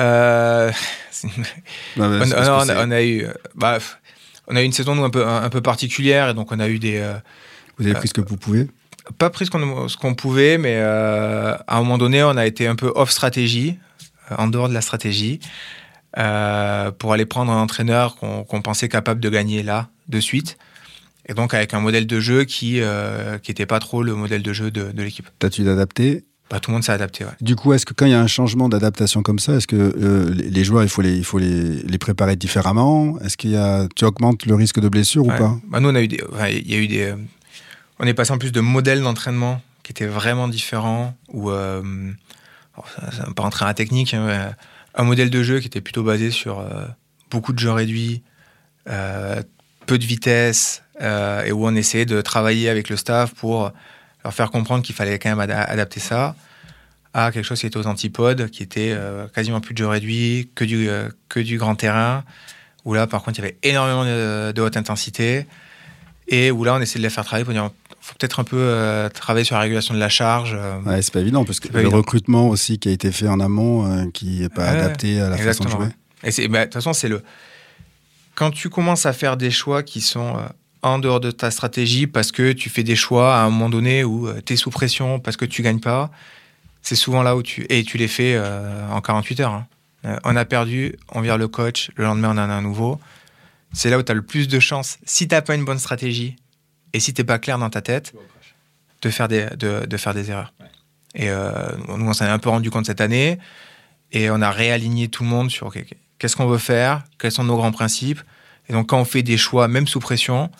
Euh, on, a eu, euh, bah, on a eu une saison nous, un peu, un, un peu particulière et donc on a eu des, euh, Vous avez pris ce que vous pouvez? pas pris ce qu'on pouvait, mais euh, à un moment donné, on a été un peu off stratégie, euh, en dehors de la stratégie, euh, pour aller prendre un entraîneur qu'on qu'on pensait capable de gagner là, de suite. Et donc avec un modèle de jeu qui euh, qui était pas trop le modèle de jeu de, de l'équipe. T'as-tu d'adapter Bah, tout le monde s'est adapté. Ouais. Du coup, est-ce que quand il y a un changement d'adaptation comme ça, est-ce que euh, les joueurs, il faut les, il faut les, les préparer différemment? Est-ce qu'il y a, tu augmentes le risque de blessure ou pas? Bah, nous, on a eu des, il y a eu des, euh, on est passé en plus de modèles d'entraînement qui étaient vraiment différents. Ou, euh, ça, pas rentrer dans la technique, hein, mais un modèle de jeu qui était plutôt basé sur euh, beaucoup de jeux réduits, euh, peu de vitesse, euh, et où on essayait de travailler avec le staff pour leur faire comprendre qu'il fallait quand même ada- adapter ça à quelque chose qui était aux antipodes, qui était euh, quasiment plus de jeux réduits, que du, euh, que du grand terrain, où là, par contre, il y avait énormément de, de haute intensité, et où là, on essayait de les faire travailler pour dire, faut peut-être un peu euh, travailler sur la régulation de la charge. Ouais, c'est pas évident parce que le évident. recrutement aussi qui a été fait en amont, qui est pas adapté à la façon de exactement. jouer. Et bah, de toute façon, c'est le. Quand tu commences à faire des choix qui sont en dehors de ta stratégie parce que tu fais des choix à un moment donné où tu es sous pression parce que tu gagnes pas, c'est souvent là où tu. Et tu les fais euh, en 48 heures. hein. Euh, on a perdu, on vire le coach, le lendemain on en a un nouveau. c'est là où tu as le plus de chances, si tu n'as pas une bonne stratégie et si tu n'es pas clair dans ta tête, de faire des, de, de faire des erreurs. Et euh, nous, on s'en est un peu rendu compte cette année et on a réaligné tout le monde sur ok, ok, qu'est-ce qu'on veut faire, quels sont nos grands principes. Et donc, quand on fait des choix, même sous pression,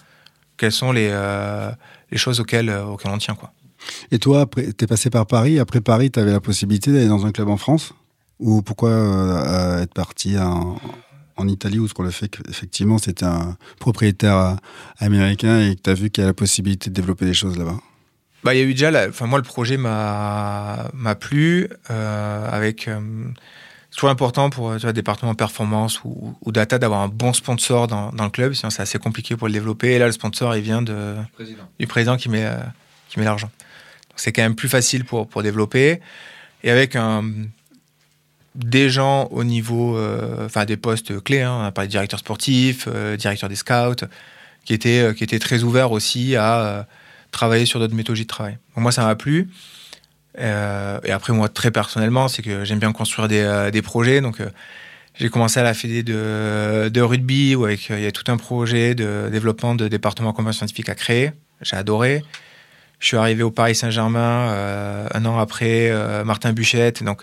quelles sont les, euh, les choses auxquelles, euh, auxquelles on tient. Quoi. Et toi, après- t'es passé par Paris. Après Paris, tu avais la possibilité d'aller dans un club en France? Ou pourquoi euh, être parti en, en Italie où ce qu'on a fait qu'effectivement c'était un propriétaire américain et que tu as vu qu'il y a la possibilité de développer des choses là-bas? Bah, il y a eu déjà, enfin moi le projet m'a plu euh, avec. euh, toujours important pour tu vois, département performance ou, ou data d'avoir un bon sponsor dans, dans le club, sinon c'est assez compliqué pour le développer. Et là, le sponsor, il vient de, du président qui met, euh, qui met l'argent. Donc c'est quand même plus facile pour, pour développer. Et avec un, des gens au niveau, euh, enfin des postes clés, hein, on a parlé de directeur sportif, euh, directeur des scouts, qui étaient, euh, qui étaient très ouverts aussi à euh, travailler sur d'autres méthodologies de travail. Donc moi, ça m'a plu. Euh, et après, moi, très personnellement, c'est que j'aime bien construire des, euh, projets. Donc, euh, j'ai commencé à la fédé de, rugby, où il y a tout un projet de développement de département commun scientifique à créer. J'ai adoré. Je suis arrivé au Paris Saint-Germain un an après Martin Buchette. Et donc,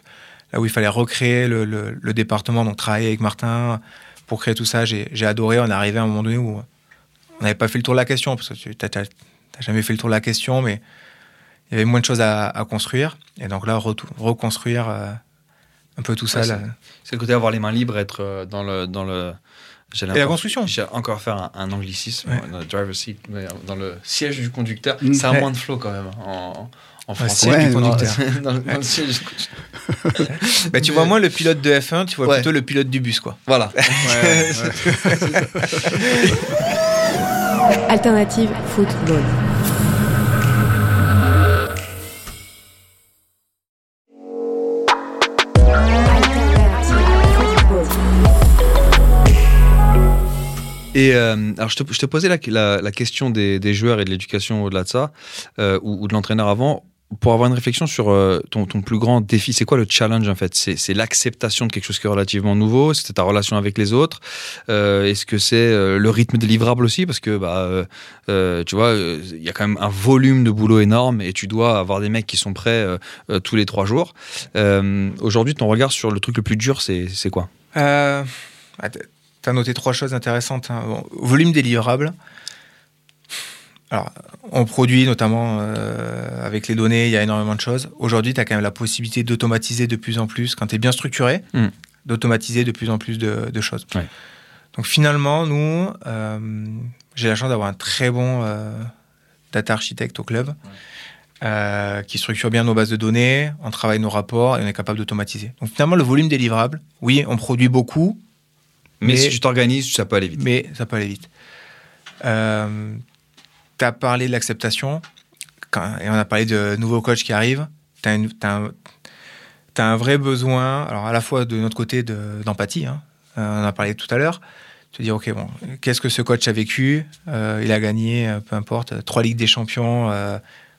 là où il fallait recréer le, le- département, donc travailler avec Martin pour créer tout ça, j'ai adoré. On est arrivé à un moment donné où on n'avait pas fait le tour de la question, parce que tu n'as jamais fait le tour de la question, mais il y avait moins de choses à, à construire. Et donc là, reconstruire euh, un peu tout ça. Ouais, là. C'est le côté avoir les mains libres, être euh, dans le. Dans le Et la construction. J'ai encore faire un, un anglicisme Ouais. dans le driver's seat, mais dans le siège du conducteur. Mm. Ça a Ouais. moins de flow quand même en, en Ouais, français. siège du Dans- conducteur. dans le- dans le siège du conducteur. Bah, tu vois moins le pilote de F1, tu vois Ouais. plutôt le pilote du bus. quoi. Voilà. Alternative football. Et euh, alors, je te, posais la, question des, joueurs et de l'éducation au-delà de ça, euh, ou, de l'entraîneur avant, pour avoir une réflexion sur euh, ton, plus grand défi. C'est quoi le challenge en fait? C'est l'acceptation de quelque chose qui est relativement nouveau C'est ta relation avec les autres Est-ce que c'est le rythme des livrables aussi? Parce que, bah, tu vois, il y a quand même un volume de boulot énorme et tu dois avoir des mecs qui sont prêts tous les trois jours. Aujourd'hui, ton regard sur le truc le plus dur, c'est quoi? Euh, ah, t- T'as noté trois choses intéressantes. hein. Bon, volume des livrables. Alors, on produit notamment euh, avec les données, il y a énormément de choses. Aujourd'hui, tu as quand même la possibilité d'automatiser de plus en plus, quand tu es bien structuré, Mm. d'automatiser de plus en plus de, de choses. Ouais. Donc finalement, nous, euh, j'ai la chance d'avoir un très bon euh, data architecte au club. qui structure bien nos bases de données, on travaille nos rapports et on est capable d'automatiser. Donc finalement, le volume des livrables, oui, on produit beaucoup, mais, Mais- si tu t'organises, ça peut aller vite. mais ça peut aller vite. Euh, tu as parlé de l'acceptation, et on a parlé de nouveaux coachs qui arrivent. Tu as, un, vrai besoin, alors à la fois de notre côté de- d'empathie, hein. Euh, on en a parlé tout à l'heure, te dire, OK, bon, qu'est-ce que ce coach a vécu? Euh, Il a gagné, euh, peu importe, trois Ligues des Champions.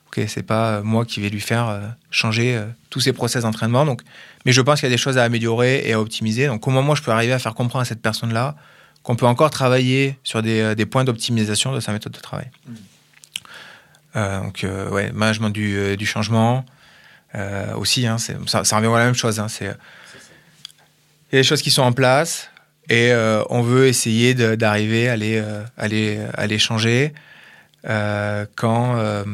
OK, c'est pas euh, moi qui vais lui faire euh, changer euh, tous ses process d'entraînement. Donc, mais je pense qu'il y a des choses à améliorer et à optimiser. Donc, comment moi je peux arriver à faire comprendre à cette personne-là qu'on peut encore travailler sur des, des points d'optimisation de sa méthode de travail? Euh, donc, euh, ouais, management du, du changement euh, aussi, hein, ça, ça revient à la même chose. hein, c'est, il y a des choses qui sont en place et on veut essayer d'arriver à les, à les, à les changer quand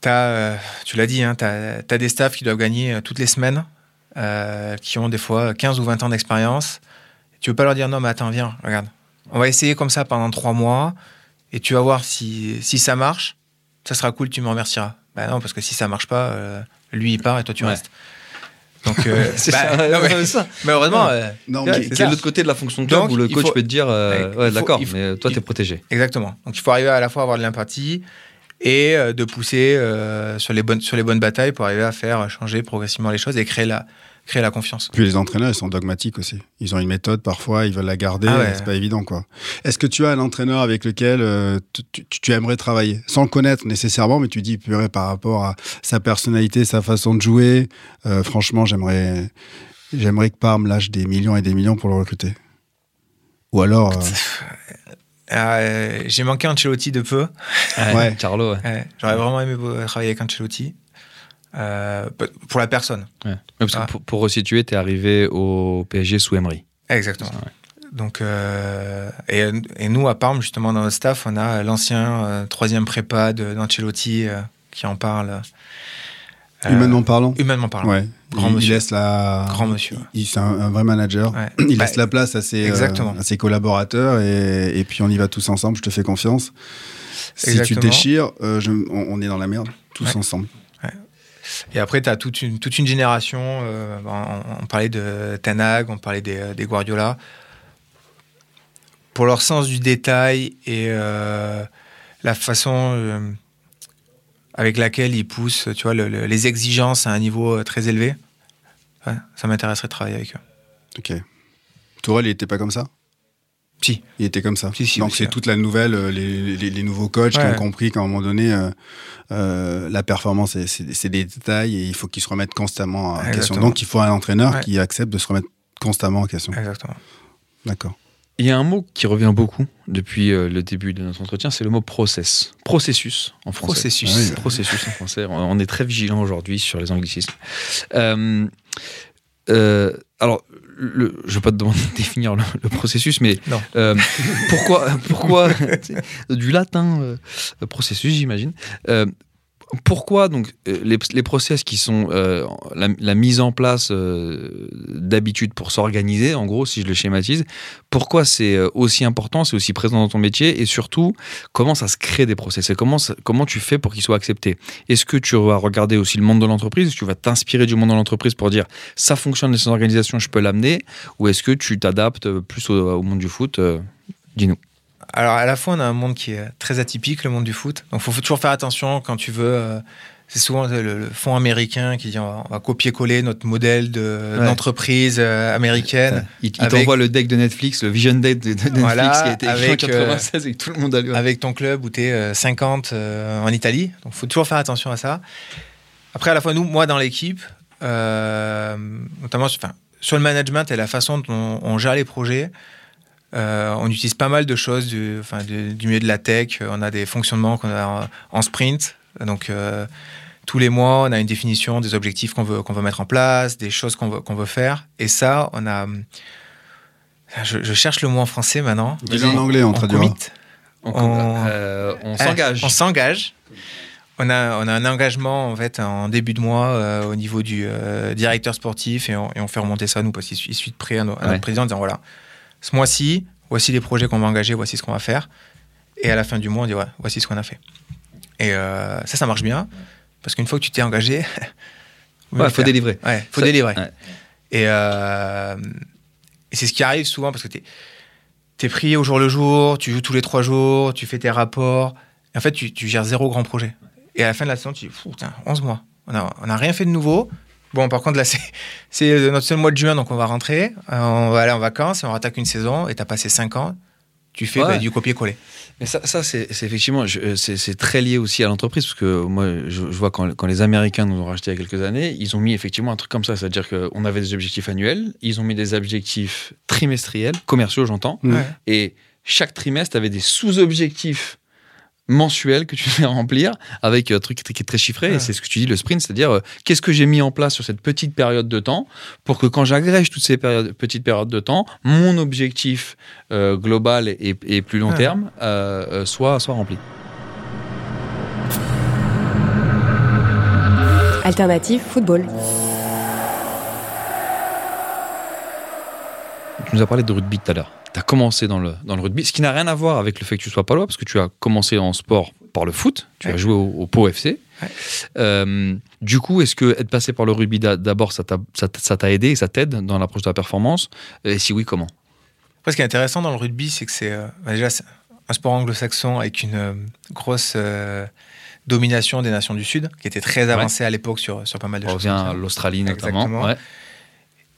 t'as, euh, tu l'as dit, hein, tu as, des staffs qui doivent gagner euh, toutes les semaines, euh, qui ont des fois 15 ou 20 ans d'expérience. Tu veux pas leur dire non, mais attends, viens, regarde. On va essayer comme ça pendant trois mois et tu vas voir si, si ça marche. Ça sera cool, tu me remercieras. Bah non, parce que si ça marche pas, euh, lui il part et toi tu Ouais. restes. Donc, euh, C'est bah, ça, non, mais- c'est ça. malheureusement, euh, Non, Ouais, mais c'est ça. de l'autre côté de la fonction de club Donc, où le coach faut- peut te dire euh, Ouais, d'accord mais toi il- t'es protégé Exactement. Donc il faut arriver à la fois à avoir de l'empathie et euh, de pousser euh, sur, les bonnes, sur les bonnes batailles pour arriver à faire changer progressivement les choses et créer la, créer la confiance. Puis les entraîneurs, ils sont dogmatiques aussi. Ils ont une méthode, parfois, ils veulent la garder, Ah ouais. c'est pas évident, quoi. Est-ce que tu as un entraîneur avec lequel euh, tu, tu- tu aimerais travailler? Sans le connaître nécessairement, mais tu dis, purée, par rapport à sa personnalité, sa façon de jouer, euh, franchement, j'aimerais, j'aimerais que Parme lâche des millions et des millions pour le recruter. Ou alors. euh, Euh, J'ai manqué Ancelotti de peu. Ouais. Carlo, ouais. Ouais, J'aurais vraiment aimé travailler avec Ancelotti. Euh, pour la personne. Que Ah. pour, pour resituer, t'es arrivé au PSG sous Emery. Exactement. C'est ça, ouais. Donc, euh, et, et nous, à Parme, justement, dans notre staff, on a l'ancien euh, troisième prépa d'Ancelotti euh, qui en parle. Euh, Humainement parlant. Humainement parlant. Ouais. Grand il, il monsieur. laisse la. Grand monsieur. il- C'est un, un vrai manager. Ouais. Il Bah, laisse la place à ses, euh, à ses collaborateurs et, et puis on y va tous ensemble. Je te fais confiance. Si tu Exactement. déchires, euh, je- on, on est dans la merde, tous Ouais. ensemble. Et après, tu as toute une, toute une génération. euh, on, on parlait de Tanag, on parlait des, des Guardiola. Pour leur sens du détail et euh, la façon euh, avec laquelle ils poussent tu vois, le- le- les exigences à un niveau euh, très élevé, ouais, ça m'intéresserait de travailler avec eux. Ok. Tourelle, il était pas comme ça? Si. Il était comme ça. Si, si, Donc c'est ouais. toute la nouvelle, euh, les, les- les nouveaux coachs qui ont compris qu'à un moment donné, euh, euh, la performance, c'est- des détails et il faut qu'ils se remettent constamment en question. Donc il faut un entraîneur qui accepte de se remettre constamment en question. Exactement. D'accord. Il y a un mot qui revient beaucoup depuis euh, le début de notre entretien, c'est le mot process. Processus en français. Processus. Ah oui. Processus en français. On est très vigilant aujourd'hui sur les anglicismes. Euh, euh, alors, le, je ne vais pas te demander de définir le, le processus, mais euh, pourquoi, pourquoi du latin processus, j'imagine. Euh, pourquoi donc euh, les, process qui sont euh, la, mise en place euh, d'habitude pour s'organiser, en gros, si je le schématise, pourquoi c'est euh, aussi important, c'est aussi présent dans ton métier, et surtout comment ça se crée des process, et comment comment tu fais pour qu'ils soient acceptés? Est-ce que tu vas regarder aussi le monde de l'entreprise, tu vas t'inspirer du monde de l'entreprise pour dire ça fonctionne dans ces organisations, je peux l'amener, ou est-ce que tu t'adaptes plus au, monde du foot euh, Dis-nous. Alors, à la fois, on a un monde qui est très atypique, le monde du foot. Donc, il faut toujours faire attention quand tu veux. euh, c'est souvent le, le fonds américain qui dit on va, copier-coller notre modèle de- Ouais. d'entreprise euh, américaine Il, t'envoie le deck de Netflix, le Vision Deck de, de Netflix Voilà, qui a été avec, en 96 et que tout le monde a lu. avec ton club où tu es 50 euh, en Italie. Donc, il faut toujours faire attention à ça. Après, à la fois, nous, moi, dans l'équipe, euh, notamment sur, enfin, sur le management et la façon dont on, on gère les projets, euh, on utilise pas mal de choses du, enfin, du, du milieu de la tech. On a des fonctionnements qu'on a en, en sprint. Donc, euh, tous les mois, on a une définition des objectifs qu'on veut, qu'on veut mettre en place, des choses qu'on veut, qu'on veut faire. Et ça, on a. Je, je cherche le mot en français maintenant. Dis-le en anglais, on traduira. commit. On, On- euh, on Ah, s'engage. On s'engage. On a, on a un engagement en fait en début de mois euh, au niveau du euh, directeur sportif et on, et on fait remonter ça nous parce qu'il suit, de près à, nos- à Ouais. notre président en disant voilà ce mois-ci voici les projets qu'on va engager voici ce qu'on va faire et à la fin du mois on dit ouais, voici ce qu'on a fait et euh, ça ça marche bien parce qu'une fois que tu t'es engagé Il faut délivrer. ouais faut Ça- délivrer ouais. et, euh, et c'est ce qui arrive souvent parce que tu es, pris au jour le jour, tu joues tous les trois jours, tu fais tes rapports. Et en fait, tu, tu gères zéro grand projet. Et à la fin de la saison, tu dis, putain, 11 mois. On n'a on a rien fait de nouveau. Bon, par contre, là, c'est- c'est notre seul mois de juin, donc on va rentrer. Euh, on va aller en vacances on rattaque une saison. Et tu as passé 5 ans. Tu fais Ouais. bah, du copier-coller. Mais ça, ça c'est effectivement, euh, c'est très lié aussi à l'entreprise, parce que moi, je, je vois quand, quand les Américains nous ont racheté il y a quelques années, ils ont mis effectivement un truc comme ça, c'est-à-dire qu'on avait des objectifs annuels, ils ont mis des objectifs trimestriels, commerciaux, j'entends. Ouais. et chaque trimestre avait des sous-objectifs mensuels que tu devais remplir avec un truc qui est très chiffré, et c'est ce que tu dis, le sprint, c'est-à-dire euh, qu'est-ce que j'ai mis en place sur cette petite période de temps pour que quand j'agrège toutes ces périodes- petites périodes de temps, mon objectif euh, global et, et plus long Ouais. terme euh, euh, soit, soit rempli. Alternative football. Tu nous as parlé de rugby tout à l'heure. Tu as commencé dans le, dans le rugby, ce qui n'a rien à voir avec le fait que tu sois palois, parce que tu as commencé en sport par le foot, tu Ouais. as joué au, au Pau FC. Ouais. Euh, du coup, est-ce que être passé par le rugby d'a- d'abord, ça t'a aidé et ça t'aide dans l'approche de la performance? Et si oui, comment? Après, ce qui est intéressant dans le rugby, c'est que c'est euh, bah, déjà un sport anglo-saxon avec une euh, grosse euh, domination des nations du Sud, qui était très avancée à l'époque sur, sur pas mal de On choses. l'Australie notamment.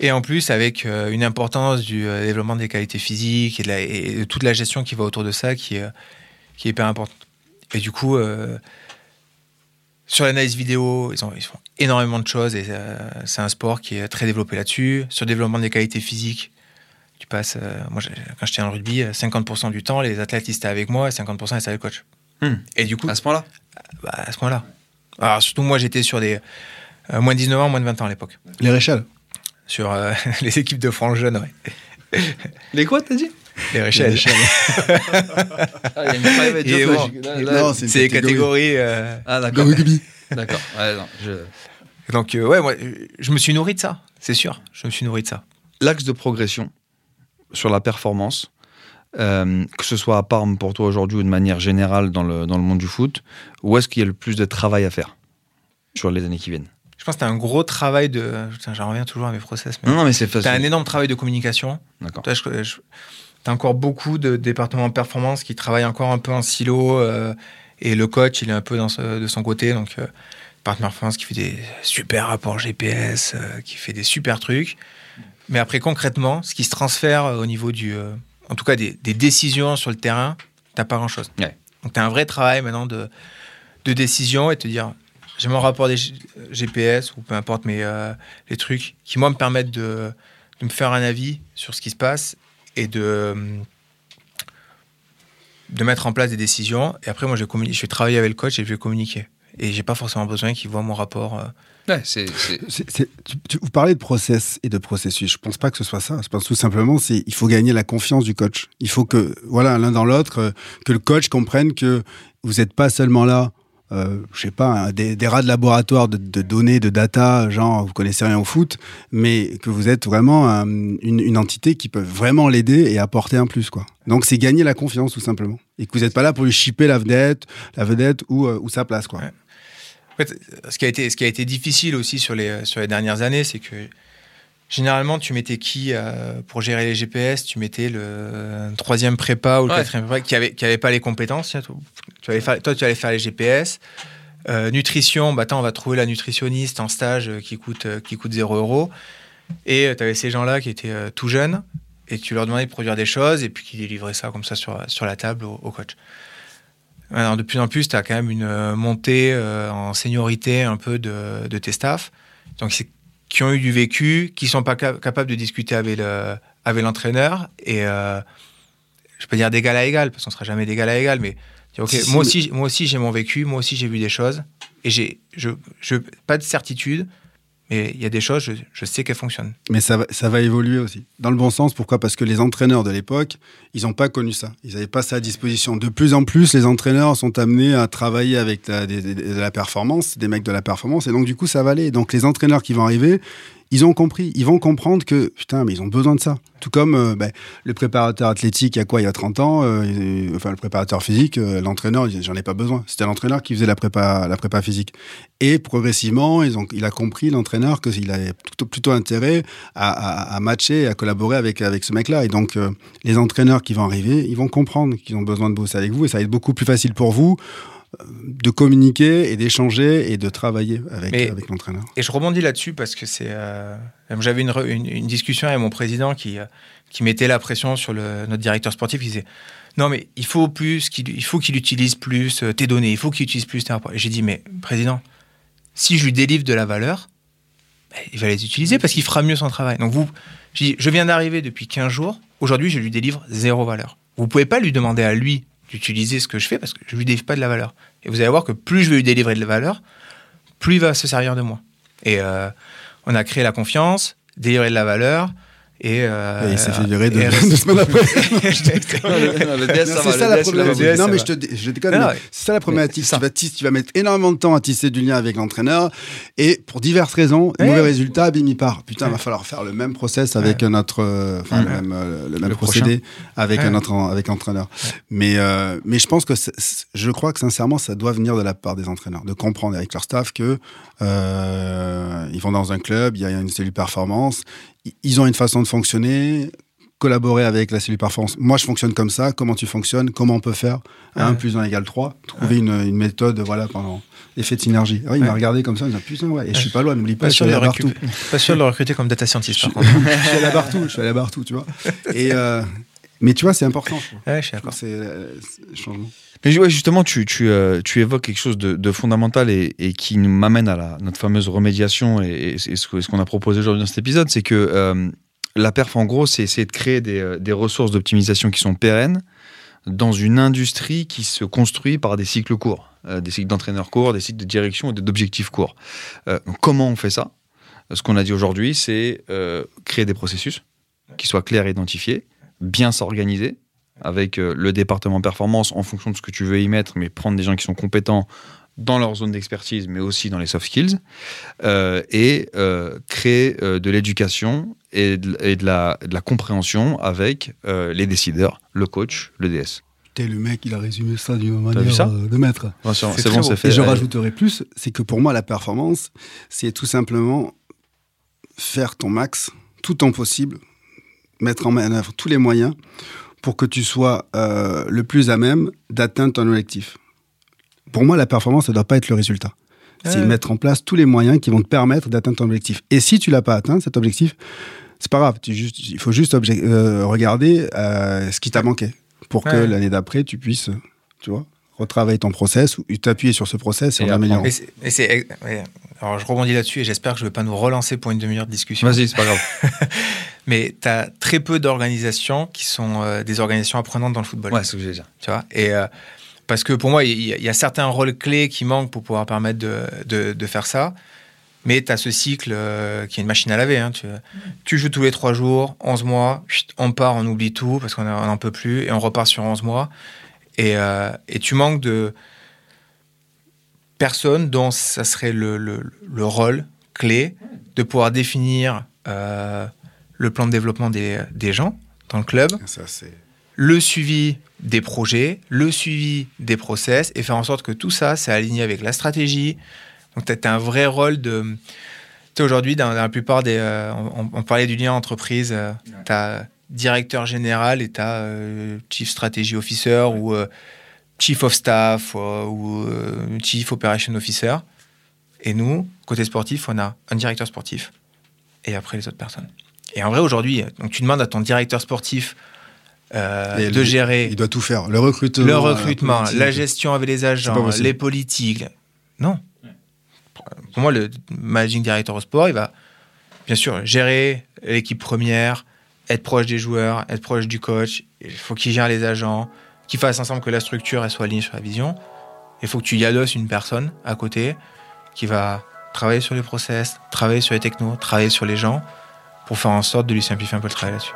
Et en plus, avec euh, une importance du euh, développement des qualités physiques et de, la- et de toute la gestion qui va autour de ça, qui, est, euh, qui est hyper importante. Et du coup, euh, sur l'analyse vidéo, ils, ont, ils font énormément de choses et euh, c'est un sport qui est très développé là-dessus. Sur le développement des qualités physiques, Tu passes, euh, moi, quand j'étais le rugby, euh, 50% du temps, les athlètes ils étaient avec moi et 50% ils étaient avec le coach. Hmm. Et du coup, À ce point-là? Bah, à ce point-là. Alors, surtout, moi, j'étais sur des euh, moins de 19 ans, moins de 20 ans à l'époque. Les Réchal. Sur euh, les équipes de France jeunes, ouais. Les quoi, t'as dit? Les Réchelles. Ah, il y a une private Et joke, bon, là, je- là, là- Non, c'est les catégories. euh, Ah, d'accord. D'accord. Ouais, non, je- Donc, euh, ouais, moi, je me suis nourri de ça, c'est sûr. Je me suis nourri de ça. L'axe de progression sur la performance, euh, que ce soit à Parme pour toi aujourd'hui ou de manière générale dans le, dans le monde du foot, où est-ce qu'il y a le plus de travail à faire sur les années qui viennent? Je pense que t'as un gros travail de. J'en reviens toujours à mes process. Mais Non, mais c'est facile. T'as un énorme travail de communication. D'accord. Je- T'as encore beaucoup de départements de performance qui travaillent encore un peu en silo. euh, et le coach, il est un peu dans ce- de son côté. Donc, euh, partenaire performance qui fait des super rapports GPS, euh, qui fait des super trucs. Mais après, concrètement, ce qui se transfère au niveau du. euh, en tout cas, des, des décisions sur le terrain, t'as pas grand-chose. Ouais. Donc, t'as un vrai travail maintenant de, de décision et te dire j'ai mon rapport des G- GPS ou peu importe, mais euh, les trucs qui, moi, me permettent de, de me faire un avis sur ce qui se passe et de, euh, de mettre en place des décisions. Et après, moi, je vais, je vais travailler avec le coach et je vais communiquer. Et j'ai pas forcément besoin qu'il voit mon rapport. euh. Ouais, c'est, vous parlez de process et de processus. Je pense pas que ce soit ça. Je pense tout simplement c'est il faut gagner la confiance du coach. Il faut que voilà l'un dans l'autre euh, que le coach comprenne que vous n'êtes pas seulement là. Euh, je sais pas, des, des rats de laboratoire de, données, de data, genre vous connaissez rien au foot, mais que vous êtes vraiment euh, une, entité qui peut vraiment l'aider et apporter un plus quoi. Donc c'est gagner la confiance tout simplement, et que vous n'êtes pas là pour lui chipper la vedette, la vedette ou, euh, sa place quoi. Ce qui a été, ce qui a été difficile aussi sur les, sur les dernières années, c'est que généralement, tu mettais qui euh, pour gérer les GPS Tu mettais le troisième prépa ou le Ouais. quatrième prépa qui avait, qui avait pas les compétences. toi, tu allais faire, toi, tu allais faire les GPS. Euh, nutrition, bah, on va trouver la nutritionniste en stage euh, qui coûte, qui coûte 0 euros. Et tu avais ces gens-là qui étaient euh, tout jeunes et tu leur demandais de produire des choses et puis qui livraient ça comme ça sur, sur la table au, au coach. Alors, de plus en plus, tu as quand même une montée en seniorité un peu de, de tes staffs. Donc, c'est qui ont eu du vécu, qui sont pas ca- capables de discuter avec le, avec l'entraîneur et euh, je peux dire d'égal à égal parce qu'on sera jamais d'égal à égal, mais dire, ok, Si, moi aussi, moi aussi j'ai mon vécu, moi aussi j'ai vu des choses et j'ai, je, je, pas de certitude, mais il y a des choses, je, sais qu'elles fonctionnent. Mais ça va, ça va évoluer aussi. Dans le bon sens, pourquoi? Parce que les entraîneurs de l'époque, ils n'ont pas connu ça. Ils n'avaient pas ça à disposition. De plus en plus, les entraîneurs sont amenés à travailler avec de la performance, des mecs de la performance, et donc du coup, ça va aller. Donc les entraîneurs qui vont arriver, ils ont compris. Ils vont comprendre que, putain, mais ils ont besoin de ça. Tout comme euh, ben, le préparateur athlétique, il y a quoi Il y a 30 ans, euh, enfin le préparateur physique, euh, l'entraîneur, j'en ai pas besoin. C'était l'entraîneur qui faisait la prépa, la prépa physique. Et progressivement, ils ont, il a compris, l'entraîneur, qu'il avait plutôt, intérêt à, à- à matcher à collaborer avec, avec ce mec-là. Et donc, euh, les entraîneurs qui vont arriver, ils vont comprendre qu'ils ont besoin de bosser avec vous et ça va être beaucoup plus facile pour vous de communiquer et d'échanger et de travailler avec, Mais- avec l'entraîneur. Et je rebondis là-dessus parce que c'est. euh, J'avais une, re- une, une discussion avec mon président qui, euh, qui mettait la pression sur le, notre directeur sportif. Il disait Non, mais il faut plus, qu'il il faut qu'il utilise plus euh, tes données, il faut qu'il utilise plus tes rapports. Et j'ai dit Mais président, si je lui délivre de la valeur, ben, il va les utiliser parce qu'il fera mieux son travail. Donc vous, dit, je viens d'arriver depuis 15 jours. Aujourd'hui, je lui délivre zéro valeur. Vous pouvez pas lui demander à lui d'utiliser ce que je fais parce que je lui délivre pas de la valeur. Et vous allez voir que plus je vais lui délivrer de la valeur, plus il va se servir de moi. Et euh, on a créé la confiance, délivré de la valeur. Et, euh, Et il s'est fait virer deux, deux semaines après. c'est le ça la il problématique. Non, ça mais je te, je déconne. Non, mais ouais. C'est ça la problématique. ça. Tu, vas tu vas mettre énormément de temps à tisser du lien avec l'entraîneur et pour diverses raisons, Ouais. mauvais résultat, bim, il part. Putain, Ouais. va falloir faire le même process avec notre, euh, enfin, le même, euh, le même Le procédé avec Ouais. un autre, avec l'entraîneur. Mais, euh, mais je pense que c'est- c'est- je crois que sincèrement, ça doit venir de la part des entraîneurs, de comprendre avec leur staff que euh, ils vont dans un club, il y a une cellule performance, ils ont une façon de fonctionner, collaborer avec la cellule performance. Moi, je fonctionne comme ça. Comment tu fonctionnes? Comment on peut faire? 1 Ouais. plus 1 égale 3. Trouver une, une méthode, voilà, pendant effet de synergie. Ah il m'a regardé comme ça, il m'a dit, putain, ouais. Et je suis pas loin, n'oublie pas, Pas je suis allé à pas sûr de le recruter comme data scientist, par contre. Je suis allé à Bartou, je suis allé à Bartou, tu vois. Et, euh, mais tu vois, c'est important, je. Ouais, je suis d'accord. C'est euh, c'est le changement. Mais ouais, justement, tu, tu, euh, tu évoques quelque chose de, fondamental et, qui nous m'amène à la, notre fameuse remédiation et, ce qu'on a proposé aujourd'hui dans cet épisode, c'est que euh, la perf, en gros, c'est essayer de créer des, euh, des ressources d'optimisation qui sont pérennes dans une industrie qui se construit par des cycles courts, des cycles d'entraîneurs courts, des cycles de direction et d'objectifs courts. Comment on fait ça? Ce qu'on a dit aujourd'hui, c'est créer des processus qui soient clairs et identifiés, bien s'organiser avec euh, le département performance en fonction de ce que tu veux y mettre, mais prendre des gens qui sont compétents dans leur zone d'expertise, mais aussi dans les soft skills, euh, et euh, créer euh, de l'éducation et, de, et de la, de la compréhension avec les décideurs, le coach, le DS. Putain, le mec, il a résumé ça d'une manière ça de maître. C'est bon, c'est fait. Et je rajouterai plus, c'est que pour moi, la performance, c'est tout simplement faire ton max, tout ton possible, mettre en œuvre tous les moyens pour que tu sois euh, le plus à même d'atteindre ton objectif. Pour moi, la performance, ça ne doit pas être le résultat. C'est mettre en place tous les moyens qui vont te permettre d'atteindre ton objectif. Et si tu l'as pas atteint, cet objectif, c'est pas grave. Tu juste, il faut juste euh, regarder euh, ce qui t'a manqué pour que l'année d'après, tu puisses, tu vois, retravailler ton process ou t'appuyer sur ce process et, Et en améliorer. Et c'est- et c'est- ouais. Alors je rebondis là-dessus et j'espère que je ne vais pas nous relancer pour une demi-heure de discussion. Vas-y, c'est pas grave. Mais tu as très peu d'organisations qui sont euh, des organisations apprenantes dans le football. Ouais, c'est ce que je vais dire. Tu vois et, euh, parce que pour moi, il y, a- il y a certains rôles clés qui manquent pour pouvoir permettre de, de- de faire ça. Mais tu as ce cycle euh, qui est une machine à laver. hein. tu, tu joues tous les trois jours, 11 mois, chut, on part, on oublie tout parce qu'on n'en peut plus et on repart sur 11 mois. Et, euh, et tu manques de personnes dont ça serait le, le- le rôle clé de pouvoir définir euh, le plan de développement des, des gens dans le club, Ça, le suivi des projets, le suivi des process et faire en sorte que tout ça, c'est aligné avec la stratégie. Donc, tu as, un vrai rôle de. Tu aujourd'hui, dans, dans la plupart des. euh, on, on parlait du lien entreprise, tu as directeur général et tu as chief strategy officer ou euh, chief of staff euh, ou euh, chief operation officer. Et nous, côté sportif, on a un directeur sportif et après les autres personnes. Et en vrai, aujourd'hui, donc tu demandes à ton directeur sportif euh, de gérer Il doit tout faire. Le recrutement. le recrutement, la gestion avec les agents, les politiques. Non. Pour moi, le managing director au sport, il va bien sûr gérer l'équipe première, être proche des joueurs, être proche du coach. Il faut qu'il gère les agents, qu'ils fassent ensemble que la structure elle soit alignée sur la vision. Il faut que tu y adosses une personne à côté qui va travailler sur les process, travailler sur les technos, travailler sur les gens pour faire en sorte de lui simplifier un peu le travail là-dessus.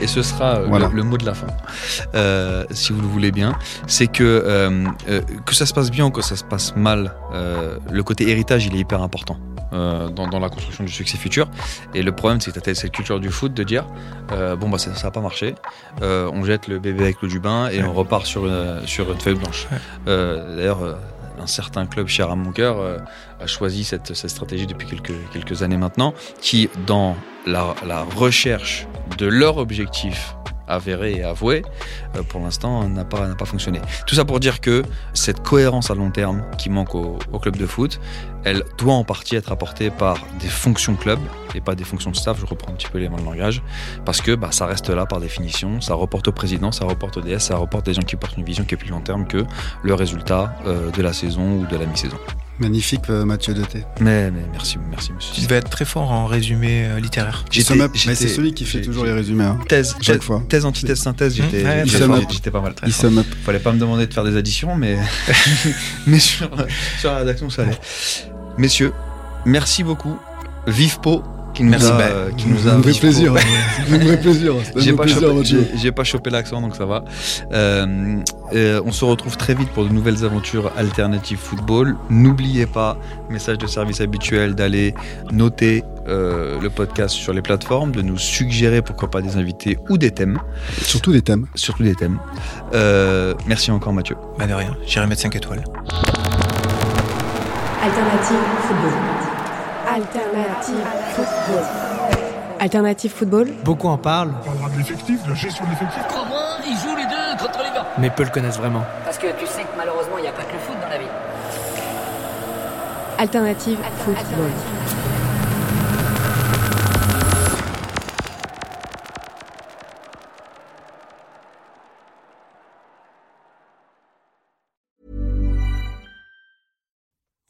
Et ce sera euh, Voilà. le, le mot de la fin, euh, si vous le voulez bien. C'est que euh, euh, que ça se passe bien ou que ça se passe mal, euh, le côté héritage, il est hyper important. Euh, dans, dans la construction du succès futur. Et le problème, c'est que tu as cette culture du foot de dire euh, bon, bah, ça n'a pas marché, euh, on jette le bébé avec l'eau du bain et on repart sur une, sur une feuille blanche. Ouais. D'ailleurs, un certain club cher à mon cœur euh, a choisi cette, cette stratégie depuis quelques, quelques années maintenant, qui, dans la, la recherche de leur objectif avéré et avoué, euh, pour l'instant, n'a pas, fonctionné. Tout ça pour dire que cette cohérence à long terme qui manque au, club de foot, elle doit en partie être apportée par des fonctions club et pas des fonctions de staff, je reprends un petit peu les mots de langage, parce que bah, ça reste là par définition, ça reporte au président, ça reporte au DS, ça reporte des gens qui portent une vision qui est plus long terme que le résultat euh, de la saison ou de la mi-saison. Magnifique, euh, Mathieu Deté. Mais, mais merci, merci Tu monsieur. devais être très fort en résumé euh, littéraire. Il sum up, mais c'est celui qui fait toujours les résumés. hein. Thèse, Chaque thèse, fois. thèse, antithèse, synthèse, j'étais Mmh, pas mal. Très Il fort. sum up. Fallait pas me demander de faire des additions, mais, mais sur, sur la rédaction, ça allait. Messieurs, merci beaucoup. Vive Po, qui nous Merci, a, bah, euh, qui nous a Ça me fait plaisir. J'ai pas, chopé, pas l'accent, donc ça va. Euh, euh, on se retrouve très vite pour de nouvelles aventures alternatives football. N'oubliez pas, message de service habituel, d'aller noter euh, le podcast sur les plateformes, de nous suggérer pourquoi pas des invités ou des thèmes, Surtout des thèmes. surtout des thèmes. Euh, merci encore Mathieu. Bah de rien, j'irai mettre 5 étoiles. Alternative football. Alternative football. Alternative football. Beaucoup en parlent, On parlera de l'effectif, de la gestion de l'effectif. Comment ils jouent les deux contre les gars mais peu le connaissent vraiment. Parce que tu sais que malheureusement, il n'y a pas que le foot dans la vie. Alternative football.